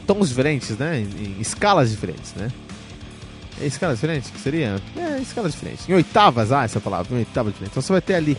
tons diferentes, né? Em, escalas diferentes, né? É diferentes que seria? É, escalas diferentes. Em oitavas, ah, essa palavra, em oitavas diferentes. Então você vai ter ali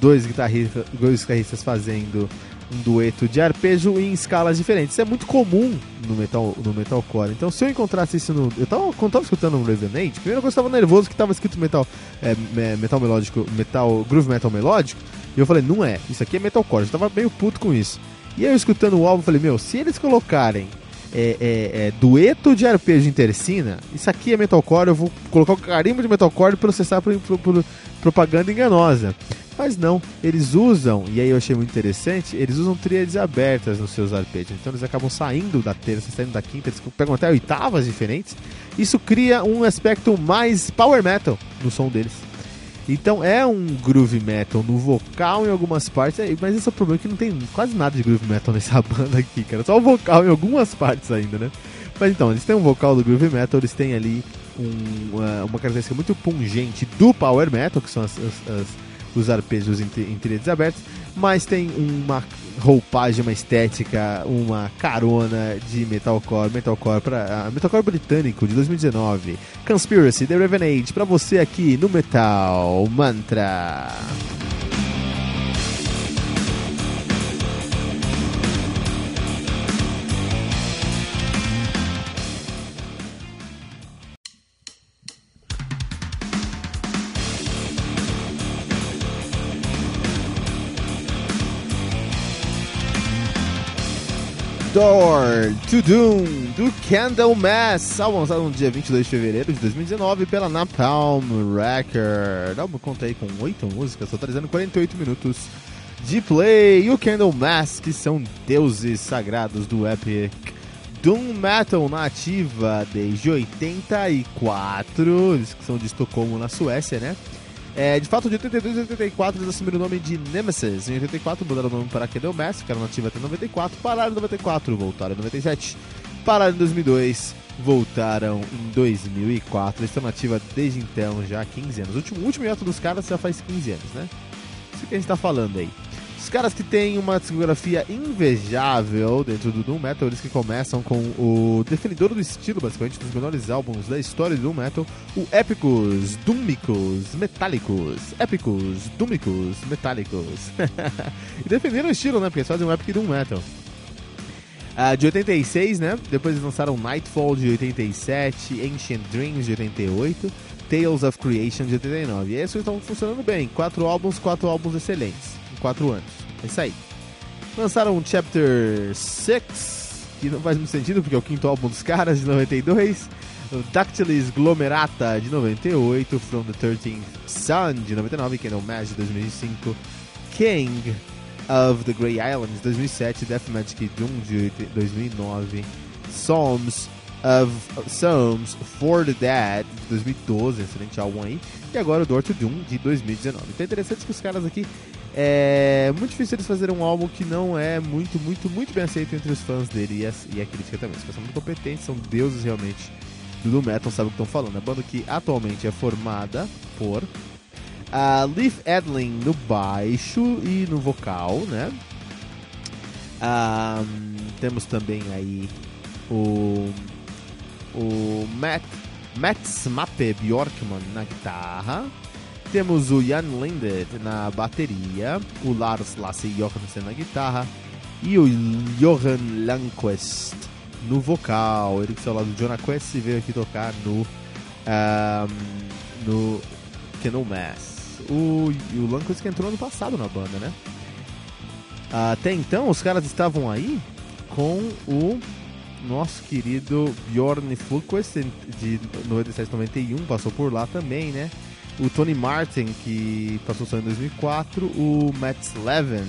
dois guitarristas, dois guitarristas fazendo um dueto de arpejo em escalas diferentes. Isso é muito comum no metal no metalcore. Então, se eu encontrasse isso no, eu tava quando tava escutando um Revenant, primeiro eu estava nervoso que tava escrito metal é, metal melódico, metal groove metal melódico, e eu falei, não é, isso aqui é metalcore. Eu tava meio puto com isso. E aí eu escutando o álbum, falei, meu, se eles colocarem é, é, é, dueto de arpejo em isso aqui é metalcore, eu vou colocar o carimbo de metalcore e processar por, por, por propaganda enganosa. Mas não, eles usam, e aí eu achei muito interessante, eles usam tríades abertas nos seus arpejos. Então eles acabam saindo da terça, saindo da quinta, eles pegam até oitavas diferentes. Isso cria um aspecto mais power metal no som deles. Então é um groove metal no vocal em algumas partes, é, mas esse é o problema que não tem quase nada de groove metal nessa *laughs* banda aqui, cara. Só o vocal em algumas partes ainda, né? Mas então, eles têm um vocal do groove metal, eles têm ali um, uma, característica muito pungente do power metal, que são as, as, as, os arpejos em, em tríades abertas, mas tem uma roupagem, uma estética, uma carona de metalcore, metalcore para uh, metalcore britânico de 2019. Conspiracy The Revenage para você aqui no Metal Mantra. Door to Doom do Candlemass, álbum lançado no dia 22 de fevereiro de 2019 pela Napalm Record. O álbum conta aí com 8 músicas, totalizando 48 minutos de play. E o Candlemass, que são deuses sagrados do Epic Doom Metal na ativa desde 84, eles que são de Estocolmo, na Suécia, né? É, de fato, de 82 e 84 eles assumiram o nome de Nemesis. Em 84 mudaram o nome para Candlemass, ficaram nativa até 94, pararam em 94, voltaram em 97, pararam em 2002, voltaram em 2004. Eles estão nativa desde então, já há 15 anos. O último, último hiato dos caras já faz 15 anos, né? Isso que a gente tá falando aí. Os caras que têm uma discografia invejável dentro do Doom Metal, eles que começam com o definidor do estilo, basicamente, dos melhores álbuns da história do Doom Metal, o Épicos Dúmicos Metálicos. Épicos Dúmicos Metálicos. *laughs* e defenderam o estilo, né? Porque eles fazem um Epic Doom Metal. Uh, de 86, né? Depois eles lançaram Nightfall de 87, Ancient Dreams de 88, Tales of Creation de 89. E esses estão funcionando bem. Quatro álbuns, quatro álbuns excelentes. Anos. É isso aí. Lançaram um Chapter 6, que não faz muito sentido porque é o quinto álbum dos caras, de 92. O Dactylis Glomerata, de 98. From the 13th Sun, de 99. Candle Mass, de 2005. King of the Grey Islands, de 2007. Death Magic Doom, de 2009. Psalms of Psalms for the Dead, de 2012, excelente álbum aí. E agora o Door to Doom, de 2019. Então é interessante que os caras aqui é muito difícil eles fazerem um álbum que não é muito, muito, muito bem aceito entre os fãs dele e a, e a crítica também. Os caras são muito competentes, são deuses realmente do Metal, sabe o que estão falando. A banda que atualmente é formada por a Leaf Edling no baixo e no vocal, né? Um, temos também aí o, o Matt, Matt Smappe Bjorkman na guitarra. Temos o Jan Lindet na bateria, o Lars Lasse Johansen na guitarra e o Johan Lanquest no vocal. Ele que saiu lá do Jonah Quest e veio aqui tocar no, um, no Kennel Mass. O, o Lanquest que entrou ano passado na banda, né? Até então, os caras estavam aí com o nosso querido Bjorn Fulquist de 97 91, passou por lá também, né? O Tony Martin, que passou só em 2004, o Matt Slevin,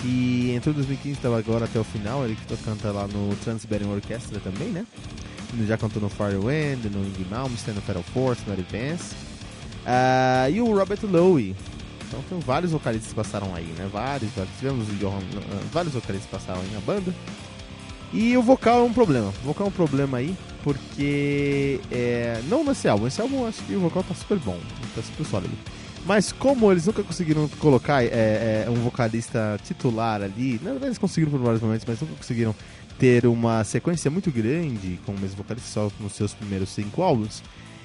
que entrou em 2015 estava agora até o final, ele que canta lá no Trans-Siberian Orchestra também, né? Ele já cantou no Firewind, no Indie Malmsteen, no Fatal Force, no Advance. Uh, e o Robert Lowe. Então tem vários vocalistas que passaram aí, né? Vários, vários. Tivemos Johan, uh, vários vocalistas que passaram aí na banda. E o vocal é um problema. O vocal é um problema aí, porque. É, não nesse álbum. Esse álbum acho que o vocal tá super bom, tá super sólido. Mas como eles nunca conseguiram colocar é, é, um vocalista titular ali, na verdade eles conseguiram por vários momentos, mas nunca conseguiram ter uma sequência muito grande com o mesmo vocalista só nos seus primeiros cinco álbuns.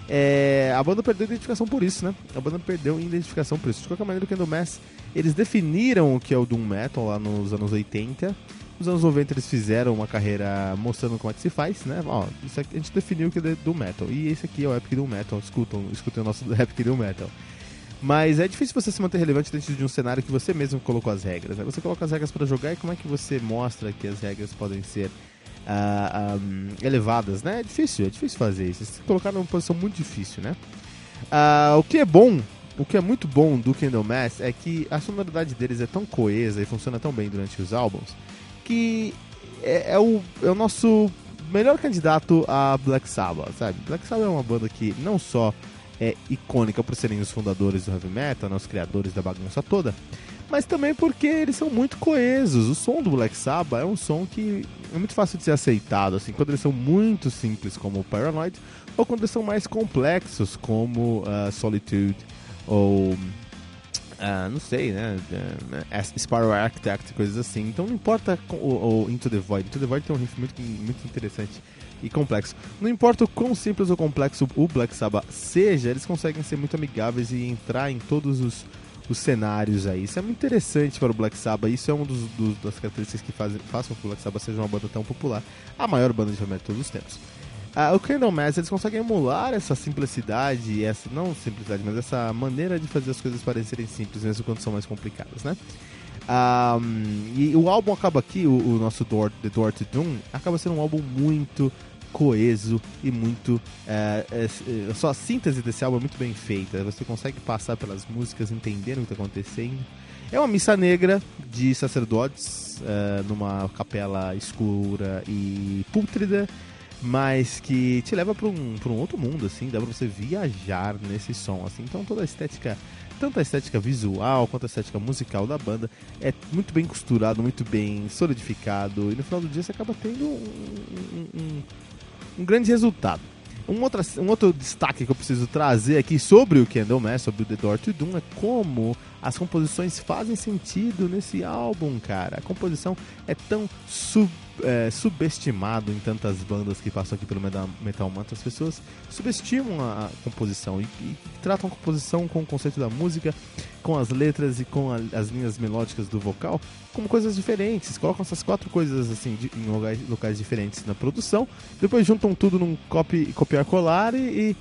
É, a banda perdeu identificação por isso, né? A banda perdeu identificação por isso. De qualquer maneira, o Candlemass, eles definiram o que é o Doom Metal lá nos anos 80 nos anos 90 eles fizeram uma carreira mostrando como é que se faz, né? Ó, isso aqui, a gente definiu que é do metal. E esse aqui é o Epic do Metal. Escutam, escutem o nosso *laughs* Epic do Metal. Mas é difícil você se manter relevante dentro de um cenário que você mesmo colocou as regras. Né? Você coloca as regras para jogar e como é que você mostra que as regras podem ser ah, um, elevadas, né? É difícil, é difícil fazer isso. Você colocar numa posição muito difícil, né? Uh, o que é bom o que é muito bom do Candlemass é que a sonoridade deles é tão coesa e funciona tão bem durante os álbuns que é, é, o, é o nosso melhor candidato a Black Sabbath, sabe? Black Sabbath é uma banda que não só é icônica por serem os fundadores do heavy metal, né, os criadores da bagunça toda, mas também porque eles são muito coesos. O som do Black Sabbath é um som que é muito fácil de ser aceitado, assim, quando eles são muito simples, como o Paranoid, ou quando eles são mais complexos, como uh, Solitude, ou. Uh, não sei, né? Uh, Spiral Architect, coisas assim. Então não importa o, o, Into the Void. Into the Void tem um riff muito, muito interessante e complexo. Não importa o quão simples ou complexo o Black Sabbath seja, eles conseguem ser muito amigáveis e entrar em todos os os cenários aí. Isso é muito interessante para o Black Sabbath. Isso é uma das características que fazem, façam com que o Black Sabbath seja uma banda tão popular. A maior banda de heavy de todos os tempos. Ah, o Candlemass, eles conseguem emular essa simplicidade, essa não simplicidade, mas essa maneira de fazer as coisas parecerem simples, mesmo quando são mais complicadas, né? Um, e o álbum acaba aqui, o, o, nosso Door, The Door to Doom, acaba sendo um álbum muito coeso e muito. É, é, só a síntese desse álbum é muito bem feita. Você consegue passar pelas músicas entendendo o que está acontecendo. É uma missa negra de sacerdotes é, numa capela escura e pútrida, mas que te leva para um, um outro mundo, assim, dá para você viajar nesse som, assim. Então toda a estética, tanto a estética visual quanto a estética musical da banda é muito bem costurado, muito bem solidificado, e no final do dia você acaba tendo um, um, um grande resultado. Um outro, um outro destaque que eu preciso trazer aqui sobre o Candlemass, sobre o The Door to Doom, é como as composições fazem sentido nesse álbum, cara. A composição é tão sub é, subestimado em tantas bandas que passam aqui pelo Metal, Mantra. As pessoas subestimam a, composição e, e, tratam a composição com o conceito da música, com as letras e com a, as linhas melódicas do vocal como coisas diferentes. Colocam essas quatro coisas assim de, em locais, locais, diferentes na produção, depois juntam tudo num copy, copiar colar e,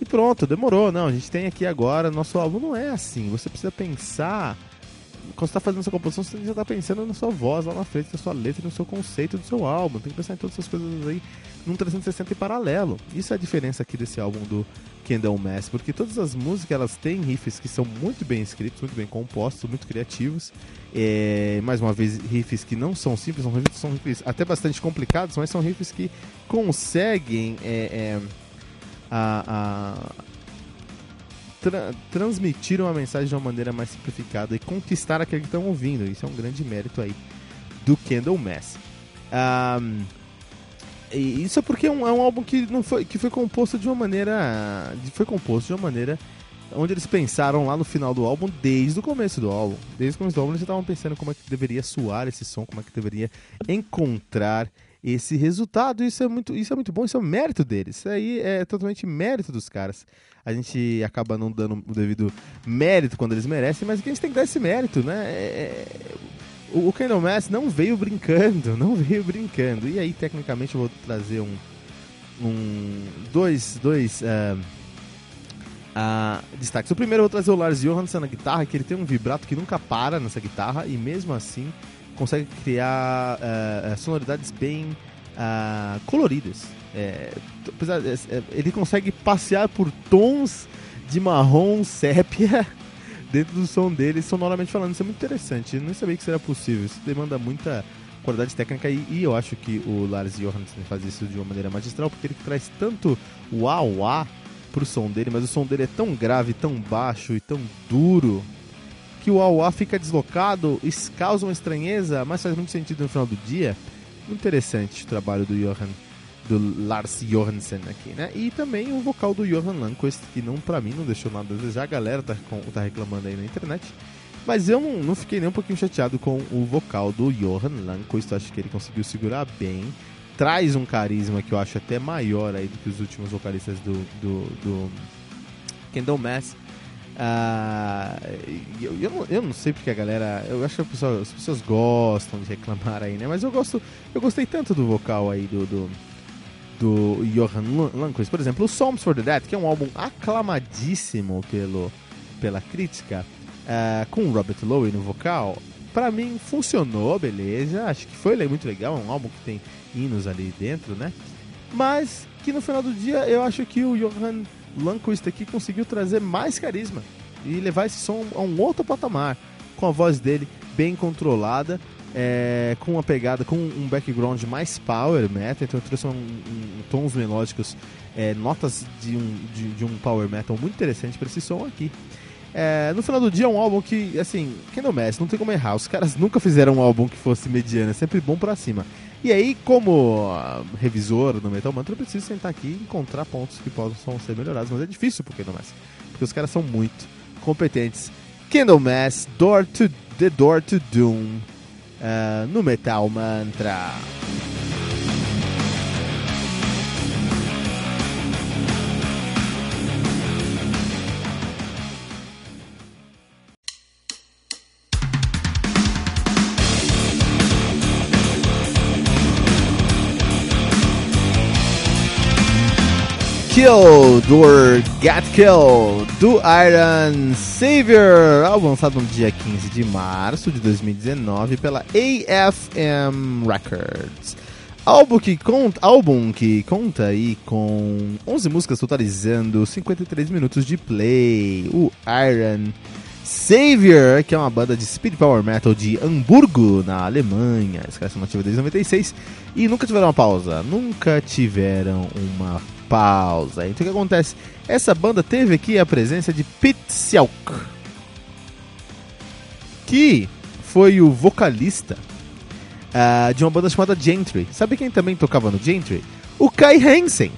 e pronto, demorou. Não, a gente tem aqui agora, nosso álbum não é assim. Você precisa pensar quando você está fazendo essa composição, você já está pensando na sua voz lá na frente, na sua letra, no seu conceito do seu álbum. Tem que pensar em todas essas coisas aí num 360 em paralelo. Isso é a diferença aqui desse álbum do Candlemass, porque todas as músicas elas têm riffs que são muito bem escritos, muito bem compostos, muito criativos. É, mais uma vez, riffs que não são simples, são riffs, são riffs até bastante complicados, mas são riffs que conseguem é, é, a, a tra transmitir uma mensagem de uma maneira mais simplificada e conquistar aquele que estão ouvindo. Isso é um grande mérito aí do Candlemass. Um, e isso é porque é um, é um, álbum que não foi que foi composto de uma maneira foi composto de uma maneira onde eles pensaram lá no final do álbum desde o começo do álbum desde o começo do álbum eles estavam pensando como é que deveria soar esse som como é que deveria encontrar esse resultado isso é muito isso é muito bom isso é um mérito deles isso aí é totalmente mérito dos caras a gente acaba não dando o devido mérito quando eles merecem, mas a gente tem que dar esse mérito, né? É, é o, o Candlemass não veio brincando, *laughs* não veio brincando. E aí, tecnicamente, eu vou trazer um. um dois. dois uh, uh, destaques. O primeiro eu vou trazer o Lars Johansson na guitarra, que ele tem um vibrato que nunca para nessa guitarra e mesmo assim consegue criar uh, sonoridades bem coloridas. É, é, é, ele consegue passear por tons de marrom sépia *laughs* dentro do som dele, sonoramente falando. Isso é muito interessante. Eu não sabia que isso era possível. Isso demanda muita qualidade técnica e, e eu acho que o Lars Johansson faz isso de uma maneira magistral porque ele traz tanto o a pro som dele, mas o som dele é tão grave, tão baixo e tão duro que o auá fica deslocado, isso causa uma estranheza, mas faz muito sentido no final do dia. Interessante o trabalho do Johan do Lars Johansen aqui, né? E também o vocal do Johan Lanquist, que não para mim não deixou nada a desejar, a galera tá, com, tá reclamando aí na internet. Mas eu não, não, fiquei nem um pouquinho chateado com o vocal do Johan Lanquist, acho que ele conseguiu segurar bem. Traz um carisma que eu acho até maior aí do que os últimos vocalistas do, do, do Kendall Mass. Uh, eu, eu, não, eu não sei porque a galera. Eu acho que pessoa, as pessoas gostam de reclamar aí, né? Mas eu gosto. Eu gostei tanto do vocal aí do, do do Johan Lundqvist. Por exemplo, o Songs for the Dead, que é um álbum aclamadíssimo pelo, pela crítica, uh, com o Robert Lowe no vocal, para mim funcionou, beleza. Acho que foi muito legal, é um álbum que tem hinos ali dentro, né? Mas que no final do dia eu acho que o Johan Lundqvist aqui conseguiu trazer mais carisma e levar esse som a um outro patamar, com a voz dele bem controlada, é, com uma pegada, com um background mais power metal, então trouxe um, um, tons melódicos, é, notas de um, de, de, um power metal muito interessante para esse som aqui. É, no final do dia é um álbum que, assim, quem não mexe, não tem como errar. Os caras nunca fizeram um álbum que fosse mediano, é sempre bom pra cima. E aí, como uh, revisor do Metal Mantra, eu preciso sentar aqui e encontrar pontos que possam ser melhorados, mas é difícil pro Candlemass, porque os caras são muito competentes. Candlemass, Door to The Door to Doom, uh, no Metal Mantra. Killed or Get Killed do Iron Savior, álbum lançado no dia 15 de março de 2019 pela AFM Records. Álbum que, conta, álbum que conta aí com 11 músicas totalizando 53 minutos de play. O Iron Savior, que é uma banda de speed power metal de Hamburgo, na Alemanha. Os caras são ativos desde 96 e nunca tiveram uma pausa, nunca tiveram uma pausa. Então o que acontece? Essa banda teve aqui a presença de Pete Selk, que foi o vocalista uh, de uma banda chamada Gentry. Sabe quem também tocava no Gentry? O Kai Hansen.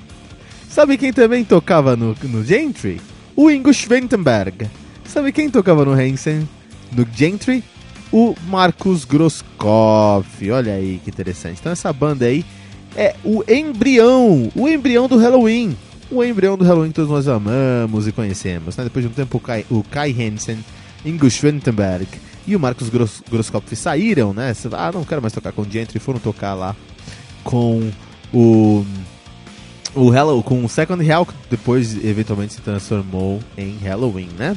Sabe quem também tocava no, no Gentry? O Ingo Schwentenberg. Sabe quem tocava no Hansen? No Gentry? O Marcos Grosskopf. Olha aí que interessante. Então essa banda aí é o embrião, o embrião do Halloween. O embrião do Halloween que todos nós amamos e conhecemos. Né? Depois de um tempo, o Kai, o Kai Hansen, Ingo Schwentenberg e o Marcos Gross, Grosskopf saíram, né? Ah, não quero mais tocar com o Gentry, foram tocar lá com o o Hello, com o Second Hell, que depois eventualmente se transformou em Halloween, né?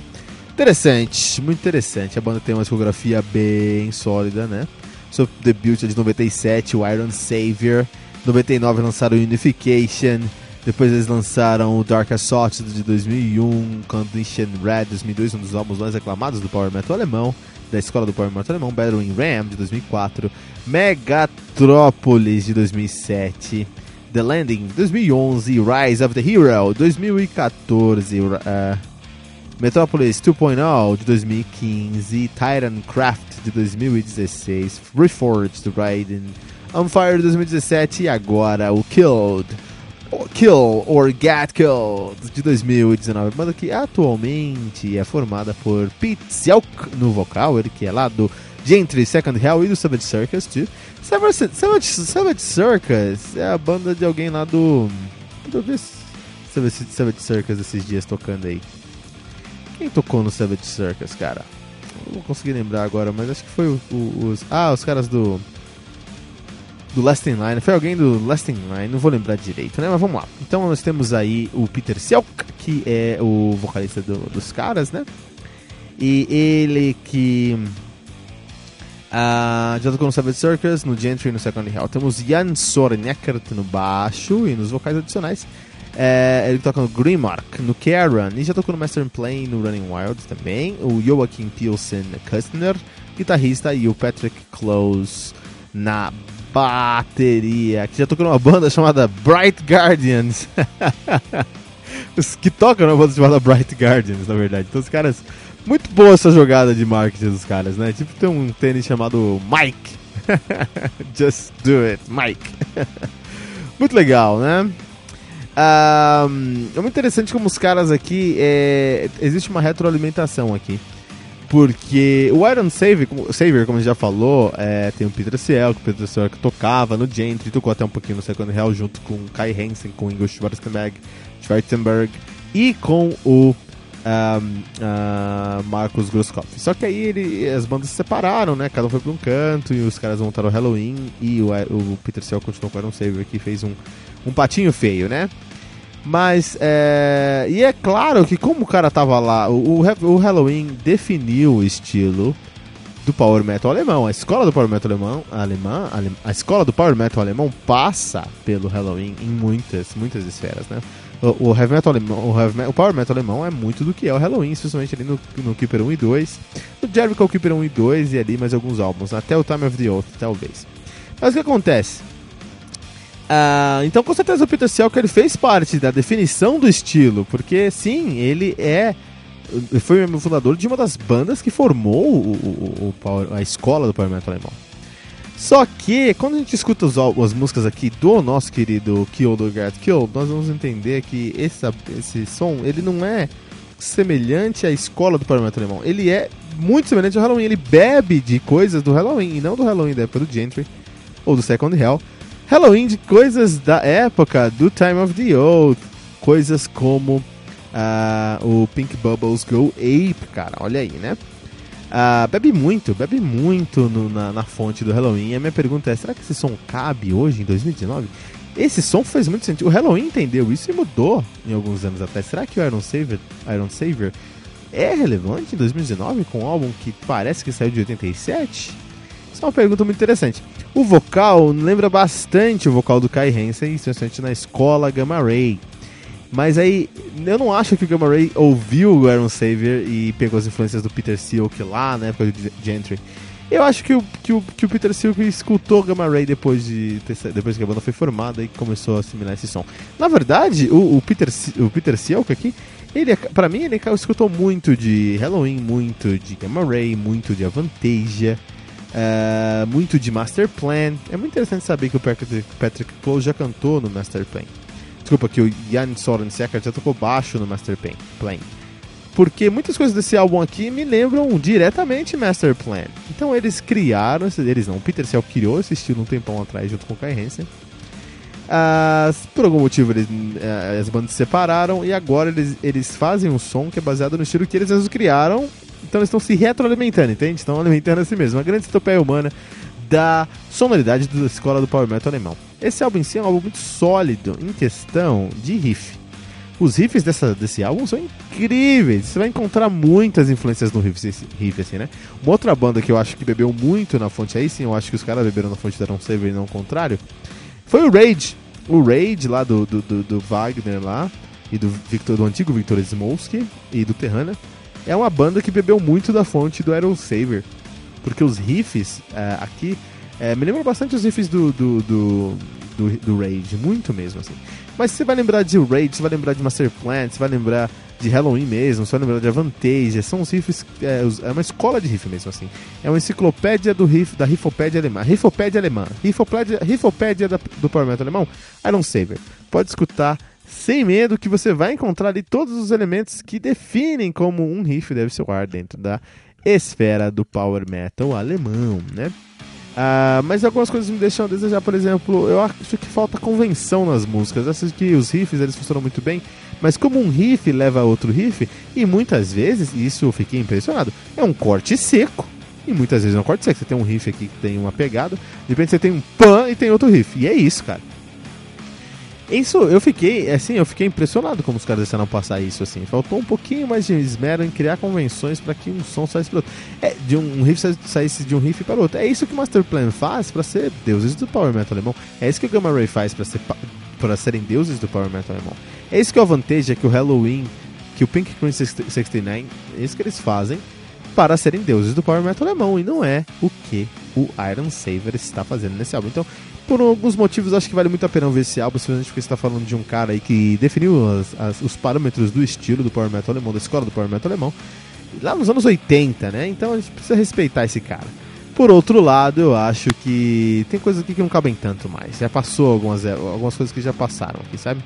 Interessante, muito interessante. A banda tem uma discografia bem sólida, né? Seu debut é de 97, o Iron Savior. 99 lançaram Unification. Depois eles lançaram o Dark Assault de 2001, Condition Red 2002, um dos álbuns mais aclamados do Power Metal alemão, da escola do Power Metal alemão, Battling Ram de 2004, Megatrópolis de 2007, The Landing de 2011, Rise of the Hero 2014, uh, Metropolis 2.0 de 2015, Titan Craft de 2016, Reforged Raiden On Fire 2017 e agora o Killed. Kill or Get Killed de 2019, banda que atualmente é formada por Pete Selk no vocal, ele que é lá do Gentry Second Hell e do Savage Circus. Savage, Savage, Savage Circus é a banda de alguém lá do. Ver Savage, Savage Circus esses dias tocando aí. Quem tocou no Savage Circus, cara? Não vou conseguir lembrar agora, mas acho que foi o, o, os. Ah, os caras do do Last in Line, foi alguém do Last in Line, não vou lembrar direito, né? Mas vamos lá. Então nós temos aí o Peter Selk, que é o vocalista do, dos caras, né? E ele que já tocou no Savage Circus, no Gentry e no Second Hell. Temos Jan Sorenekert no baixo e nos vocais adicionais. É, ele toca no Grimmark, no Karen, e já tocou no Master Plane, no Running Wild também. O Joachim Pilsen Kustner, guitarrista, e o Patrick Close na bateria, que já tocou numa banda chamada Bright Guardians. *laughs* os que tocam numa banda chamada Bright Guardians, na verdade. Então os caras. Muito boa essa jogada de marketing dos caras, né? Tipo, tem um tênis chamado Mike. *laughs* Just do it, Mike. *laughs* muito legal, né? Um, é muito interessante como os caras aqui. É, existe uma retroalimentação aqui. Porque o Iron Savior, Savior como a gente já falou, é, tem o Peter Ciel, que o Peter Ciel que tocava no Gentry, tocou até um pouquinho no Second Hell, junto com Kai Hansen, com Ingo Schwarzenberg, Schwarzenberg e com o um, uh, Marcos Grosskopf. Só que aí ele, as bandas se separaram, né? Cada um foi para um canto e os caras montaram o Halloween e o, o Peter Ciel continuou com o Iron Savior, que fez um, um patinho feio, né? Mas, é... E é claro que como o cara tava lá, o, o Halloween definiu o estilo do Power Metal alemão. A escola do Power Metal alemão, alemã, a escola do Power Metal alemão passa pelo Halloween em muitas, muitas esferas, né? o, o heavy metal alemão, o, heavy, o power metal alemão é muito do que é o Halloween, especialmente ali no, no Keeper 1 e 2, no Jericho Keeper 1 e 2 e ali mais alguns álbuns, até o Time of the Oath, talvez. Mas o que acontece? Uh, então, com certeza, o Peter Selk ele fez parte da definição do estilo, porque sim, ele é. Foi o fundador de uma das bandas que formou o, o, o power, a escola do Power Metal alemão. Só que, quando a gente escuta os, as músicas aqui do nosso querido Get Kill, nós vamos entender que esse, esse som ele não é semelhante à escola do Power Metal alemão. Ele é muito semelhante ao Halloween. Ele bebe de coisas do Halloween e não do Halloween da época do Gentry ou do Second Hell. Halloween de coisas da época do Time of the Oath, coisas como uh, o Pink Bubbles Go Ape, cara, olha aí, né? Uh, bebe muito, bebe muito no, na, na, fonte do Halloween. E a minha pergunta é: será que esse som cabe hoje, em 2019? Esse som faz muito sentido. O Halloween entendeu isso e mudou em alguns anos atrás. Será que o Iron Savior, Iron Savior é relevante em 2019 com um álbum que parece que saiu de 87? Isso é uma pergunta muito interessante. O vocal lembra bastante o vocal do Kai Hansen, especialmente na escola Gamma Ray. Mas aí, eu não acho que o Gamma Ray ouviu o Iron Savior e pegou as influências do Peter Silk lá, na época do Gentry. Eu acho que o, que o, que o Peter Silk escutou Gamma Ray depois, de depois que a banda foi formada e começou a assimilar esse som. Na verdade, o, o Peter, o Peter Silk aqui, ele, pra mim, ele escutou muito de Halloween, muito de Gamma Ray, muito de Avantasia. É, muito de Master Plan. É muito interessante saber que o Patrick, Patrick Close já cantou no Master Plan. Desculpa, que o Jan Soren Secker já tocou baixo no Master Plan. Porque muitas coisas desse álbum aqui me lembram diretamente Master Plan. Então eles criaram, eles não, o Peter Cell criou esse estilo um tempão atrás junto com o Kai Hansen. Por algum motivo eles, uh, as bandas se separaram e agora eles, eles fazem um som que é baseado no estilo que eles mesmos criaram então eles estão se retroalimentando, entende? Estão alimentando a si mesmos. Uma grande estopeia humana da sonoridade da escola do Power Metal alemão. Esse álbum em si é um álbum muito sólido em questão de riff. Os riffs dessa, desse álbum são incríveis. Você vai encontrar muitas influências no riff, riff, assim, né? Uma outra banda que eu acho que bebeu muito na fonte, aí sim eu acho que os caras beberam na fonte da Aaron Saver e não o contrário, foi o Rage. O Rage lá do, do, do, do Wagner lá, e do, Victor, do antigo Victor Smolsky e do Terrana é uma banda que bebeu muito da fonte do Aero Saver. Porque os riffs é, aqui é, me lembram bastante os riffs do, do, do, do, do Rage, muito mesmo assim. Mas você vai lembrar de Rage, você vai lembrar de Master Plan, você vai lembrar de Halloween mesmo, você vai lembrar de Avantage, são os riffs, é, é, uma escola de riff mesmo assim. É uma enciclopédia do riff, da Riffopédia alemã. Riffopédia alemã. Riffopédia, Riffopédia da, do Metal alemão, Iron Saver. Pode escutar sem medo que você vai encontrar ali todos os elementos que definem como um riff deve soar dentro da esfera do power metal alemão, né? Ah, mas algumas coisas me deixam a desejar, por exemplo, eu acho que falta convenção nas músicas. Eu acho que os riffs eles funcionam muito bem, mas como um riff leva a outro riff, e muitas vezes, isso eu fiquei impressionado, é um corte seco. E muitas vezes é um corte seco. Você tem um riff aqui que tem uma pegada, de repente você tem um pan e tem outro riff. E é isso, cara. Isso, eu fiquei, assim, eu fiquei impressionado como os caras deixaram passar isso, assim. Faltou um pouquinho mais de esmero em criar convenções para que um som saísse para outro. É, de um, um riff saísse de um riff para outro. É isso que o Master Plan faz para ser deuses do Power Metal alemão. É isso que o Gamma Ray faz para ser para serem deuses do Power Metal alemão. É isso que é o Vantage, é que o Halloween, que o Pink Queen 69, é isso que eles fazem para serem deuses do Power Metal alemão. E não é o que o Iron Saver está fazendo nesse álbum. Então, por alguns motivos, acho que vale muito a pena ver esse álbum, simplesmente porque está falando de um cara aí que definiu as, as, os parâmetros do estilo do Power Metal alemão, da escola do Power Metal alemão, lá nos anos 80, né? Então a gente precisa respeitar esse cara. Por outro lado, eu acho que tem coisas aqui que não cabem tanto mais. Já passou algumas, algumas coisas que já passaram aqui, sabe?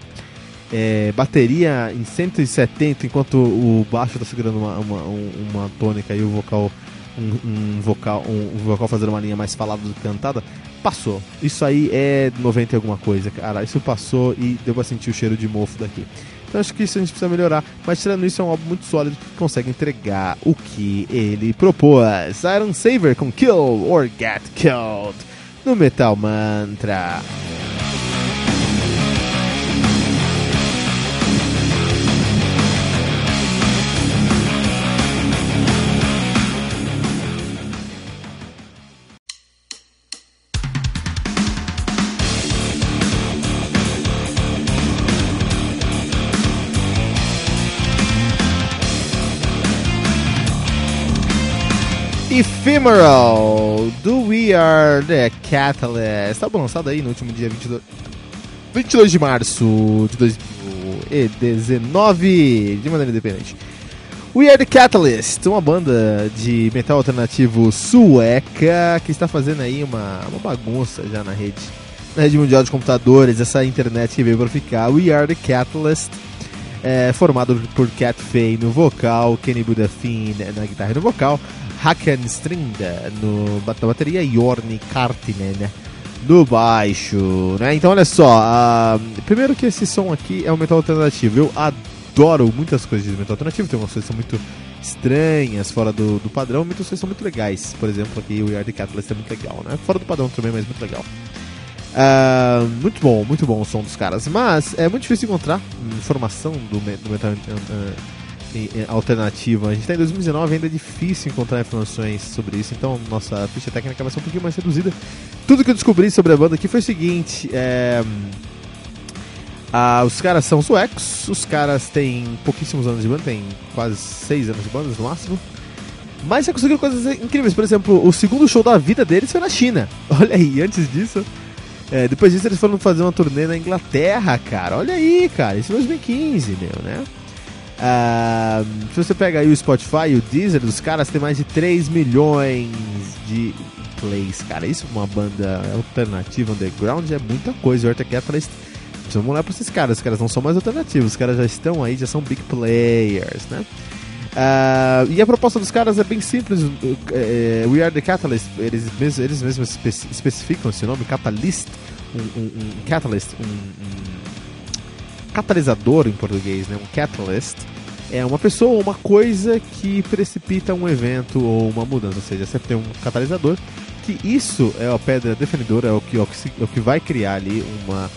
É, bateria em 170, enquanto o baixo está segurando uma, uma, uma tônica e o vocal um, um vocal um, um, vocal fazendo uma linha mais falada do que cantada, passou. Isso aí é 90 e alguma coisa, cara. Isso passou e deu pra sentir o cheiro de mofo daqui. Então acho que isso a gente precisa melhorar. Mas tirando isso, é um álbum muito sólido que consegue entregar o que ele propôs. Iron Saver com Kill or Get Killed no Metal Mantra. Ephemeral do We Are The Catalyst. Estava lançado aí no último dia 22, 22 de março de 2019, de maneira independente. We Are The Catalyst, uma banda de metal alternativo sueca que está fazendo aí uma, uma bagunça já na rede, na rede mundial de computadores, essa internet que veio para ficar. We Are The Catalyst, é, formado por Cat Fay no vocal, Kenny Budafin na guitarra e no vocal, Hakan Strinda no, na bateria e Jorni Kartinen no baixo, né? Então olha só, uh, primeiro que esse som aqui é um metal alternativo, eu adoro muitas coisas de metal alternativo, tem umas coisas que são muito estranhas, fora do, do padrão, muitas coisas são muito legais, por exemplo aqui o We Are Catalyst é muito legal, né? Fora do padrão também, mas muito legal. Uh, muito bom, muito bom o som dos caras, mas é muito difícil encontrar informação do, do metal uh, alternativa. A gente está em 2019 ainda é difícil encontrar informações sobre isso, então nossa ficha técnica vai ser um pouquinho mais reduzida. Tudo que eu descobri sobre a banda aqui foi o seguinte: é, ah, os caras são suecos, os caras têm pouquíssimos anos de banda, tem quase 6 anos de banda no máximo. Mas já conseguiram coisas incríveis. Por exemplo, o segundo show da vida deles foi na China. *laughs* Olha aí, antes disso. É, depois disso eles foram fazer uma turnê na Inglaterra, cara. Olha aí, cara. Isso em 2015, meu, né? Uh, se você pega aí o Spotify e o Deezer, os caras têm mais de 3 milhões de plays, cara. Isso uma banda alternativa underground é muita coisa. O Arctic Catalyst, vamos olhar pra esses caras. Os caras não são mais alternativos, os caras já estão aí, já são big players, né? Uh, e a proposta dos caras é bem simples. Uh, We Are The Catalyst, eles, mesmos, eles mesmos espe especificam esse nome, Catalyst, um, um, um Catalyst, um, um catalisador em português, né? um catalyst, é uma pessoa ou uma coisa que precipita um evento ou uma mudança. Ou seja, você tem um catalisador, que isso é a pedra definidora, é o que, é o que, é o que vai criar ali uma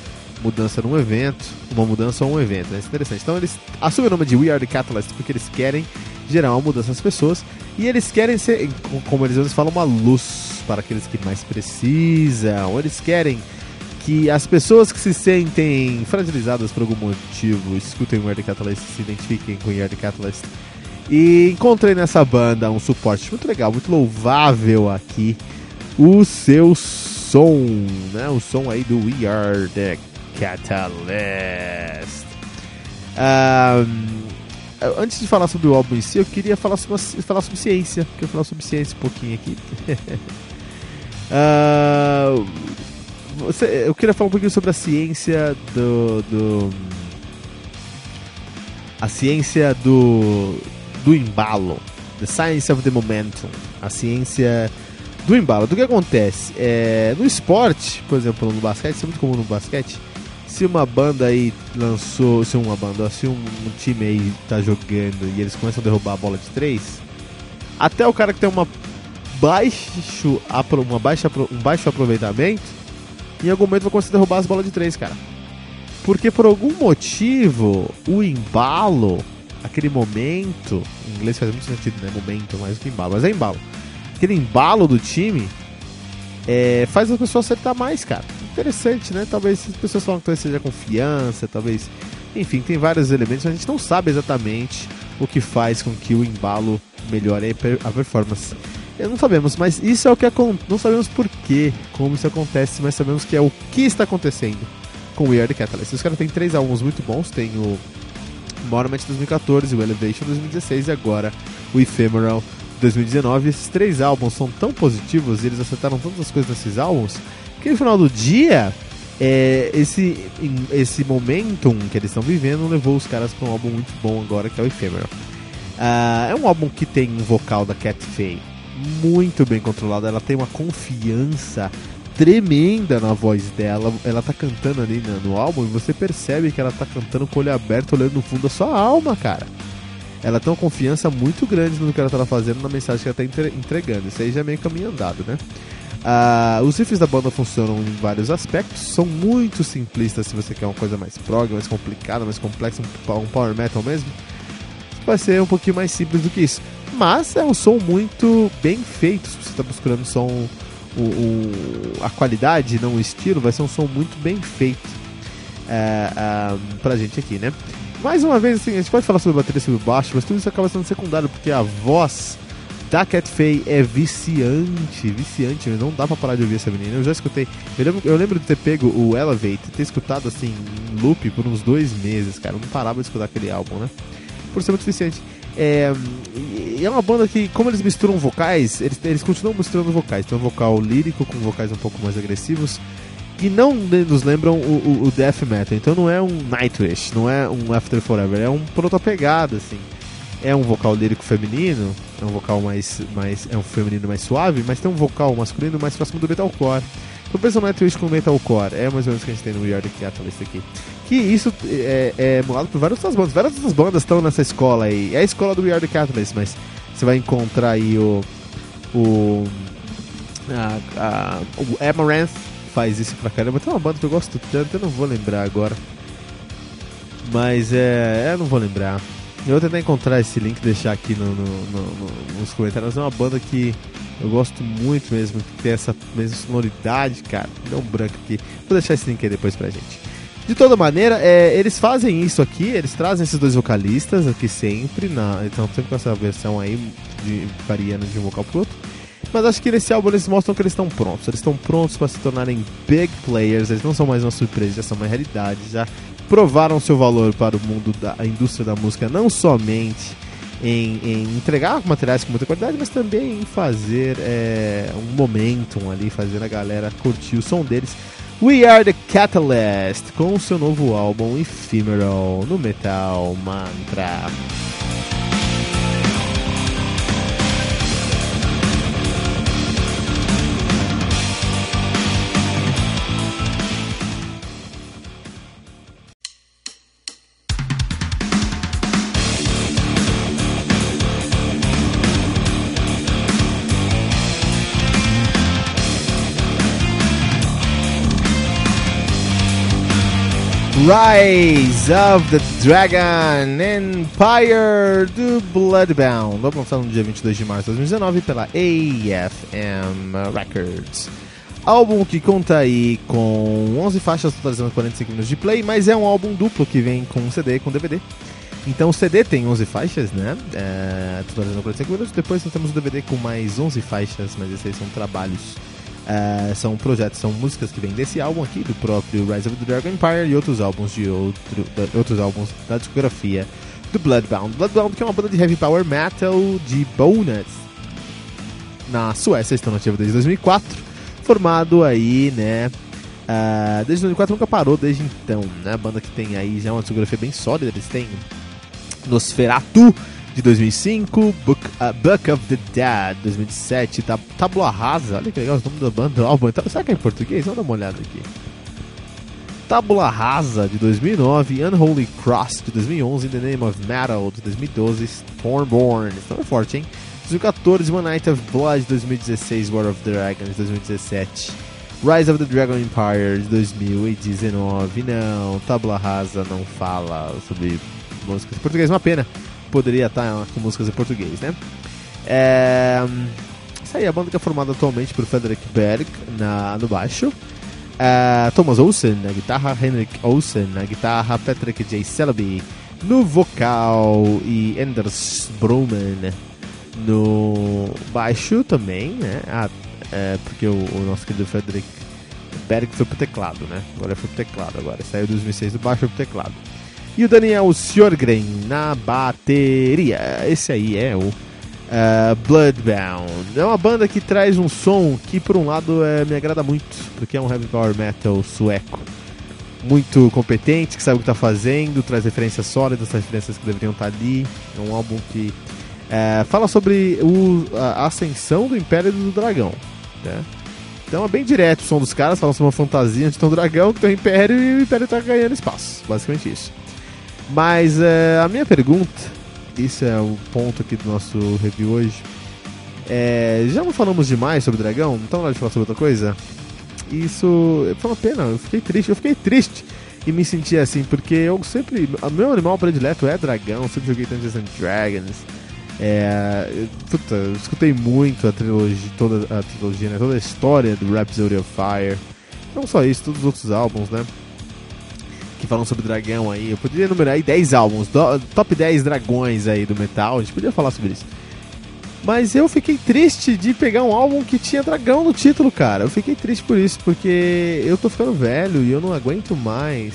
mudança num evento, uma mudança ou um evento. Né? Isso é interessante. Então eles assumem o nome de We Are the Catalyst porque eles querem gerar uma mudança nas pessoas e eles querem ser, como eles falam, uma luz para aqueles que mais precisam. Eles querem que as pessoas que se sentem fragilizadas por algum motivo escutem o Yard Catalyst, se identifiquem com o Yard Catalyst. E encontrei nessa banda um suporte muito legal, muito louvável aqui. O seu som, né? O som aí do We Are The Catalyst. Um, antes de falar sobre o álbum em si, eu queria falar sobre, falar sobre ciência. Queria falar sobre ciência um pouquinho aqui. *laughs* uh, Você, eu queria falar um pouquinho sobre a ciência do, do a ciência do do embalo, the science of the momentum, a ciência do embalo. Do que acontece? É, no esporte, por exemplo, no basquete, isso é muito comum no basquete. Se uma banda aí lançou, se uma banda, se um, um time aí tá jogando e eles começam a derrubar a bola de três, até o cara que tem uma baixo, uma baixa, um baixo aproveitamento, em algum momento vai começar a derrubar as bolas de três, cara. Porque por algum motivo, o embalo, aquele momento, em inglês faz muito sentido, né? Momento mais do que embalo, mas é embalo. Aquele embalo do time é, faz a pessoa acertar mais, cara. Interessante, né? Talvez as pessoas falam que talvez seja confiança, talvez. Enfim, tem vários elementos, mas a gente não sabe exatamente o que faz com que o embalo melhore a performance. Não sabemos, mas isso é o que acontece. Não sabemos por quê, como isso acontece, mas sabemos que é o que está acontecendo com o We Are The Catalyst. Os caras têm três álbuns muito bons, tem o Monument 2014, o Elevation 2016 e agora o Ephemeral 2019. Esses três álbuns são tão positivos e eles acertaram tantas coisas nesses álbuns que no final do dia é, esse, esse momentum que eles estão vivendo levou os caras para um álbum muito bom agora que é o Ephemeral. Uh, é um álbum que tem um vocal da Cat Faye muito bem controlada. Ela tem uma confiança tremenda na voz dela. Ela tá cantando ali no, no álbum e você percebe que ela tá cantando com o olho aberto, olhando no fundo da sua alma, cara. Ela tem uma confiança muito grande no que ela tá fazendo, na mensagem que ela tá entregando. Isso aí já é meio caminho andado, né? Uh, os riffs da banda funcionam em vários aspectos, são muito simplistas se você quer uma coisa mais prog, mais complicada, mais complexa, um power metal mesmo. Vai ser um pouquinho mais simples do que isso. Mas é um som muito bem feito. Se você está buscando som, o, o, a qualidade, não o estilo, vai ser um som muito bem feito é, um, pra gente aqui, né? Mais uma vez, assim, a gente pode falar sobre bateria, sobre baixo, mas tudo isso acaba sendo secundário, porque a voz da Cat Faye é viciante, viciante, não dá pra parar de ouvir essa menina. Eu já escutei, eu lembro, eu lembro de ter pego o Elevate, ter escutado assim em loop por uns dois meses, cara. Eu não parava de escutar aquele álbum, né? Por ser muito viciante. É, é uma banda que, como eles misturam vocais, eles, eles continuam misturando vocais. Tem um vocal lírico com vocais um pouco mais agressivos que não nos lembram o, o, o, death metal. Então não é um Nightwish, não é um After Forever, é um pegada, assim. É um vocal lírico feminino, é um vocal mais, mais é um feminino mais suave, mas tem um vocal masculino mais próximo do metalcore. Então pensa no Nightwish com metalcore, é mais ou menos o que a gente tem no We Are The Catalyst aqui. Que isso é, é emulado por várias outras bandas, várias outras bandas estão nessa escola aí. É a escola do We Are The Catalyst, mas você vai encontrar aí o o a, a, o Amaranth faz isso pra caramba. Tem uma banda que eu gosto tanto, eu não vou lembrar agora. Mas é. Eu não vou lembrar. Eu vou tentar encontrar esse link e deixar aqui no, no, no, nos comentários. É uma banda que eu gosto muito mesmo, que tem essa mesma sonoridade, cara. Deu um branco aqui. Vou deixar esse link aí depois pra gente. De toda maneira, é, eles fazem isso aqui, eles trazem esses dois vocalistas aqui sempre, na, então sempre com essa versão aí, de, variando de um vocal pro outro. Mas acho que nesse álbum eles mostram que eles estão prontos. Eles estão prontos para se tornarem big players. Eles não são mais uma surpresa, já são uma realidade. Já provaram seu valor para o mundo da indústria da música, não somente em, em, entregar materiais com muita qualidade, mas também em fazer é, um momentum ali, fazer a galera curtir o som deles. We Are the Catalyst com o seu novo álbum Ephemeral no Metal Mantra. Rise of the Dragon Empire do Bloodbound, vamos lançado no dia 22 de março de 2019 pela AFM Records. Álbum que conta aí com 11 faixas totalizando 45 minutos de play, mas é um álbum duplo que vem com CD e com DVD. Então o CD tem 11 faixas, né? É, totalizando 45 minutos. Depois nós temos o DVD com mais 11 faixas, mas esses aí são trabalhos Uh, são projetos, são músicas que vêm desse álbum aqui, do próprio Rise of the Dragon Empire e outros álbuns de outro, uh, outros álbuns da discografia do Bloodbound. Bloodbound que é uma banda de heavy power metal de Bonus na Suécia, estão nativa desde 2004, formado aí, né? Uh, desde 2004 nunca parou desde então, né? A banda que tem aí já uma discografia bem sólida, eles têm Nosferatu, de 2005, Book, uh, Book of the Dead, 2007, tab Tabula Rasa, olha que legal o nome da banda, do álbum, então, será que é em português? Vamos dar uma olhada aqui. Tabula Rasa, de 2009, Unholy Cross, de 2011, The Name of Metal, de 2012, Stormborn, isso é forte, hein? 2014, One Night of Blood, de 2016, War of the Dragons, de 2017, Rise of the Dragon Empire, de 2019, não, Tabula Rasa não fala sobre músicas em português, uma pena poderia estar com músicas em português, né? É, aí, a banda que é formada atualmente por Frederick Berg na, no baixo, é, Thomas Olsen na guitarra, Henrik Olsen na guitarra, Patrick J. Selby no vocal e Anders Broman no baixo também, né? Ah, é, porque o, o, nosso querido Frederick Berg foi pro teclado, né? Agora foi pro teclado agora. Saiu em 2006 do baixo foi pro teclado. E o Daniel Sjorgren na bateria. Esse aí é o uh, Bloodbound. É uma banda que traz um som que, por um lado, é, me agrada muito, porque é um heavy power metal sueco. Muito competente, que sabe o que está fazendo, traz referências sólidas, traz referências que deveriam estar tá ali. É um álbum que é, fala sobre o, a ascensão do Império do Dragão. Né? Então é bem direto o som dos caras, falam sobre uma fantasia onde tem um dragão que tem um império e o império está ganhando espaço. Basicamente isso. Mas é, a minha pergunta, isso é o ponto aqui do nosso review hoje. É, já não falamos demais sobre dragão? Então hora de falar sobre outra coisa? Isso foi uma pena, eu fiquei triste, eu fiquei triste e me senti assim, porque eu sempre. O meu animal predileto é dragão, sempre joguei Dungeons and Dragons. É, puta, eu escutei muito a trilogia, toda a trilogia, né, toda a história do Rhapsody of Fire. Não só isso, todos os outros álbuns, né? Falam sobre dragão aí. Eu poderia enumerar aí 10 álbuns, do, top 10 dragões aí do metal, a gente podia falar sobre isso. Mas eu fiquei triste de pegar um álbum que tinha dragão no título, cara. Eu fiquei triste por isso, porque eu tô ficando velho e eu não aguento mais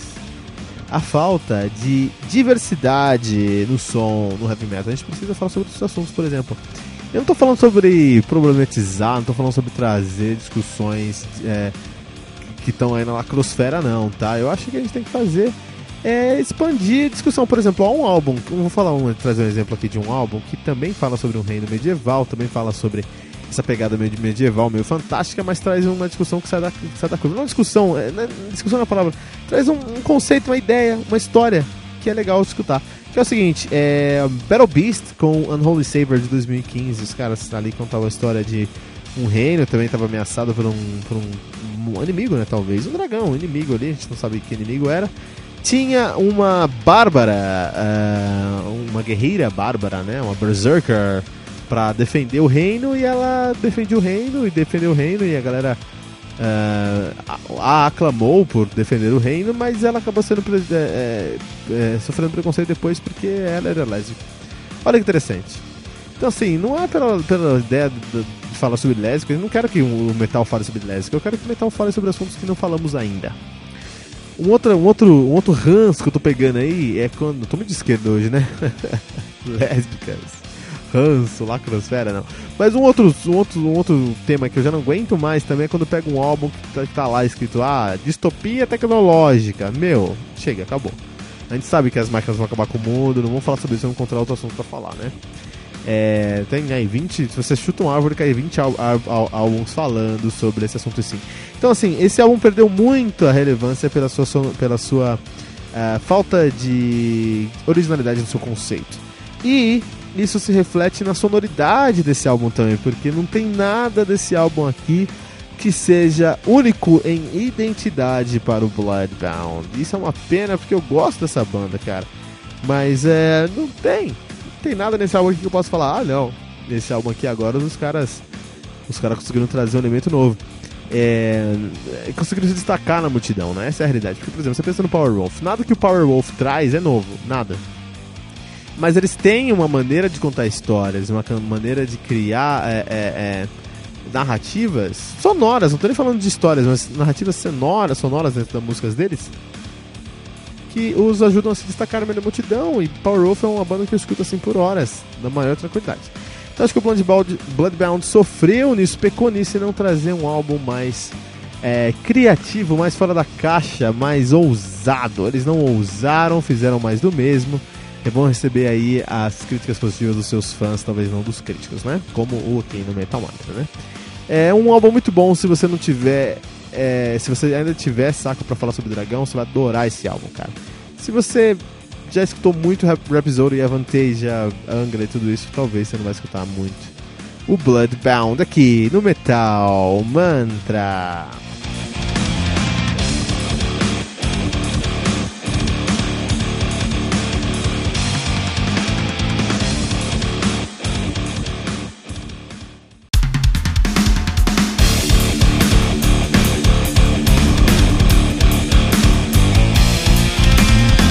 a falta de diversidade no som, no heavy metal. A gente precisa falar sobre outros assuntos, por exemplo. Eu não tô falando sobre problematizar, não tô falando sobre trazer discussões é, que estão aí na lacrosfera, não, tá? Eu acho que a gente tem que fazer é expandir a discussão. Por exemplo, há um álbum, vou falar um, trazer um exemplo aqui de um álbum que também fala sobre um reino medieval, também fala sobre essa pegada meio medieval, meio fantástica, mas traz uma discussão que sai da, sai da curva. Não é uma discussão, é, é, discussão é a palavra, traz um, um, conceito, uma ideia, uma história que é legal escutar. Que é o seguinte, é Battle Beast com Unholy Saber de 2015, os caras ali contavam a história de um reino, também estava ameaçado por um, por um, um inimigo, né, talvez, um dragão, um inimigo ali, a gente não sabe que inimigo era, tinha uma bárbara, uh, uma guerreira bárbara, né? Uma berserker para defender o reino e ela defendeu o reino e defendeu o reino e a galera uh, a aclamou por defender o reino, mas ela acabou sendo é, é, sofrendo preconceito depois porque ela era lésbica. Olha que interessante. Então assim, não é pela, pela ideia de, de falar sobre lésbica, eu não quero que o metal fale sobre lésbica, eu quero que o metal fale sobre assuntos que não falamos ainda. Um outro, um outro, um outro ranço que eu tô pegando aí é quando. Tô muito de esquerda hoje, né? *laughs* Lésbicas. Ranço, lacrosfera, não. Mas um outro, um, outro, um outro tema que eu já não aguento mais também é quando pego um álbum que tá, que tá lá escrito, ah, distopia tecnológica. Meu, chega, acabou. A gente sabe que as máquinas vão acabar com o mundo, não vamos falar sobre isso, vamos encontrar outro assunto pra falar, né? É, tem aí 20, se você chuta uma árvore, cai 20 álbuns falando sobre esse assunto. Então, assim, esse álbum perdeu muito a relevância pela sua, pela sua uh, falta de originalidade no seu conceito. E isso se reflete na sonoridade desse álbum também, porque não tem nada desse álbum aqui que seja único em identidade para o Bloodbound. Isso é uma pena porque eu gosto dessa banda, cara. Mas é, não tem tem nada nesse álbum aqui que eu posso falar, ah não, nesse álbum aqui agora os caras os caras conseguiram trazer um elemento novo. É, conseguiram se destacar na multidão, né? Essa é a realidade. Porque, por exemplo, você pensa no Power Wolf, nada que o Power Wolf traz é novo, nada. Mas eles têm uma maneira de contar histórias, uma maneira de criar é, é, é, narrativas sonoras, não tô nem falando de histórias, mas narrativas sonoras, sonoras dentro das músicas deles, que os ajudam a se destacar da multidão. E Power Wolf é uma banda que eu escuto assim por horas, na maior tranquilidade. Então acho que o Bloodbound, Bloodbound sofreu nisso, pecou nisso e não trazer um álbum mais é, criativo, mais fora da caixa, mais ousado. Eles não ousaram, fizeram mais do mesmo. É bom receber aí as críticas positivas dos seus fãs, talvez não dos críticos, né? Como o tem no Metal Mantra, né? É um álbum muito bom se você não tiver é, se você ainda tiver saco para falar sobre dragão, você vai adorar esse álbum, cara. Se você já escutou muito Rhapsody e Avantasia, Angra e tudo isso, talvez você não vai escutar muito. O Bloodbound aqui no Metal Mantra.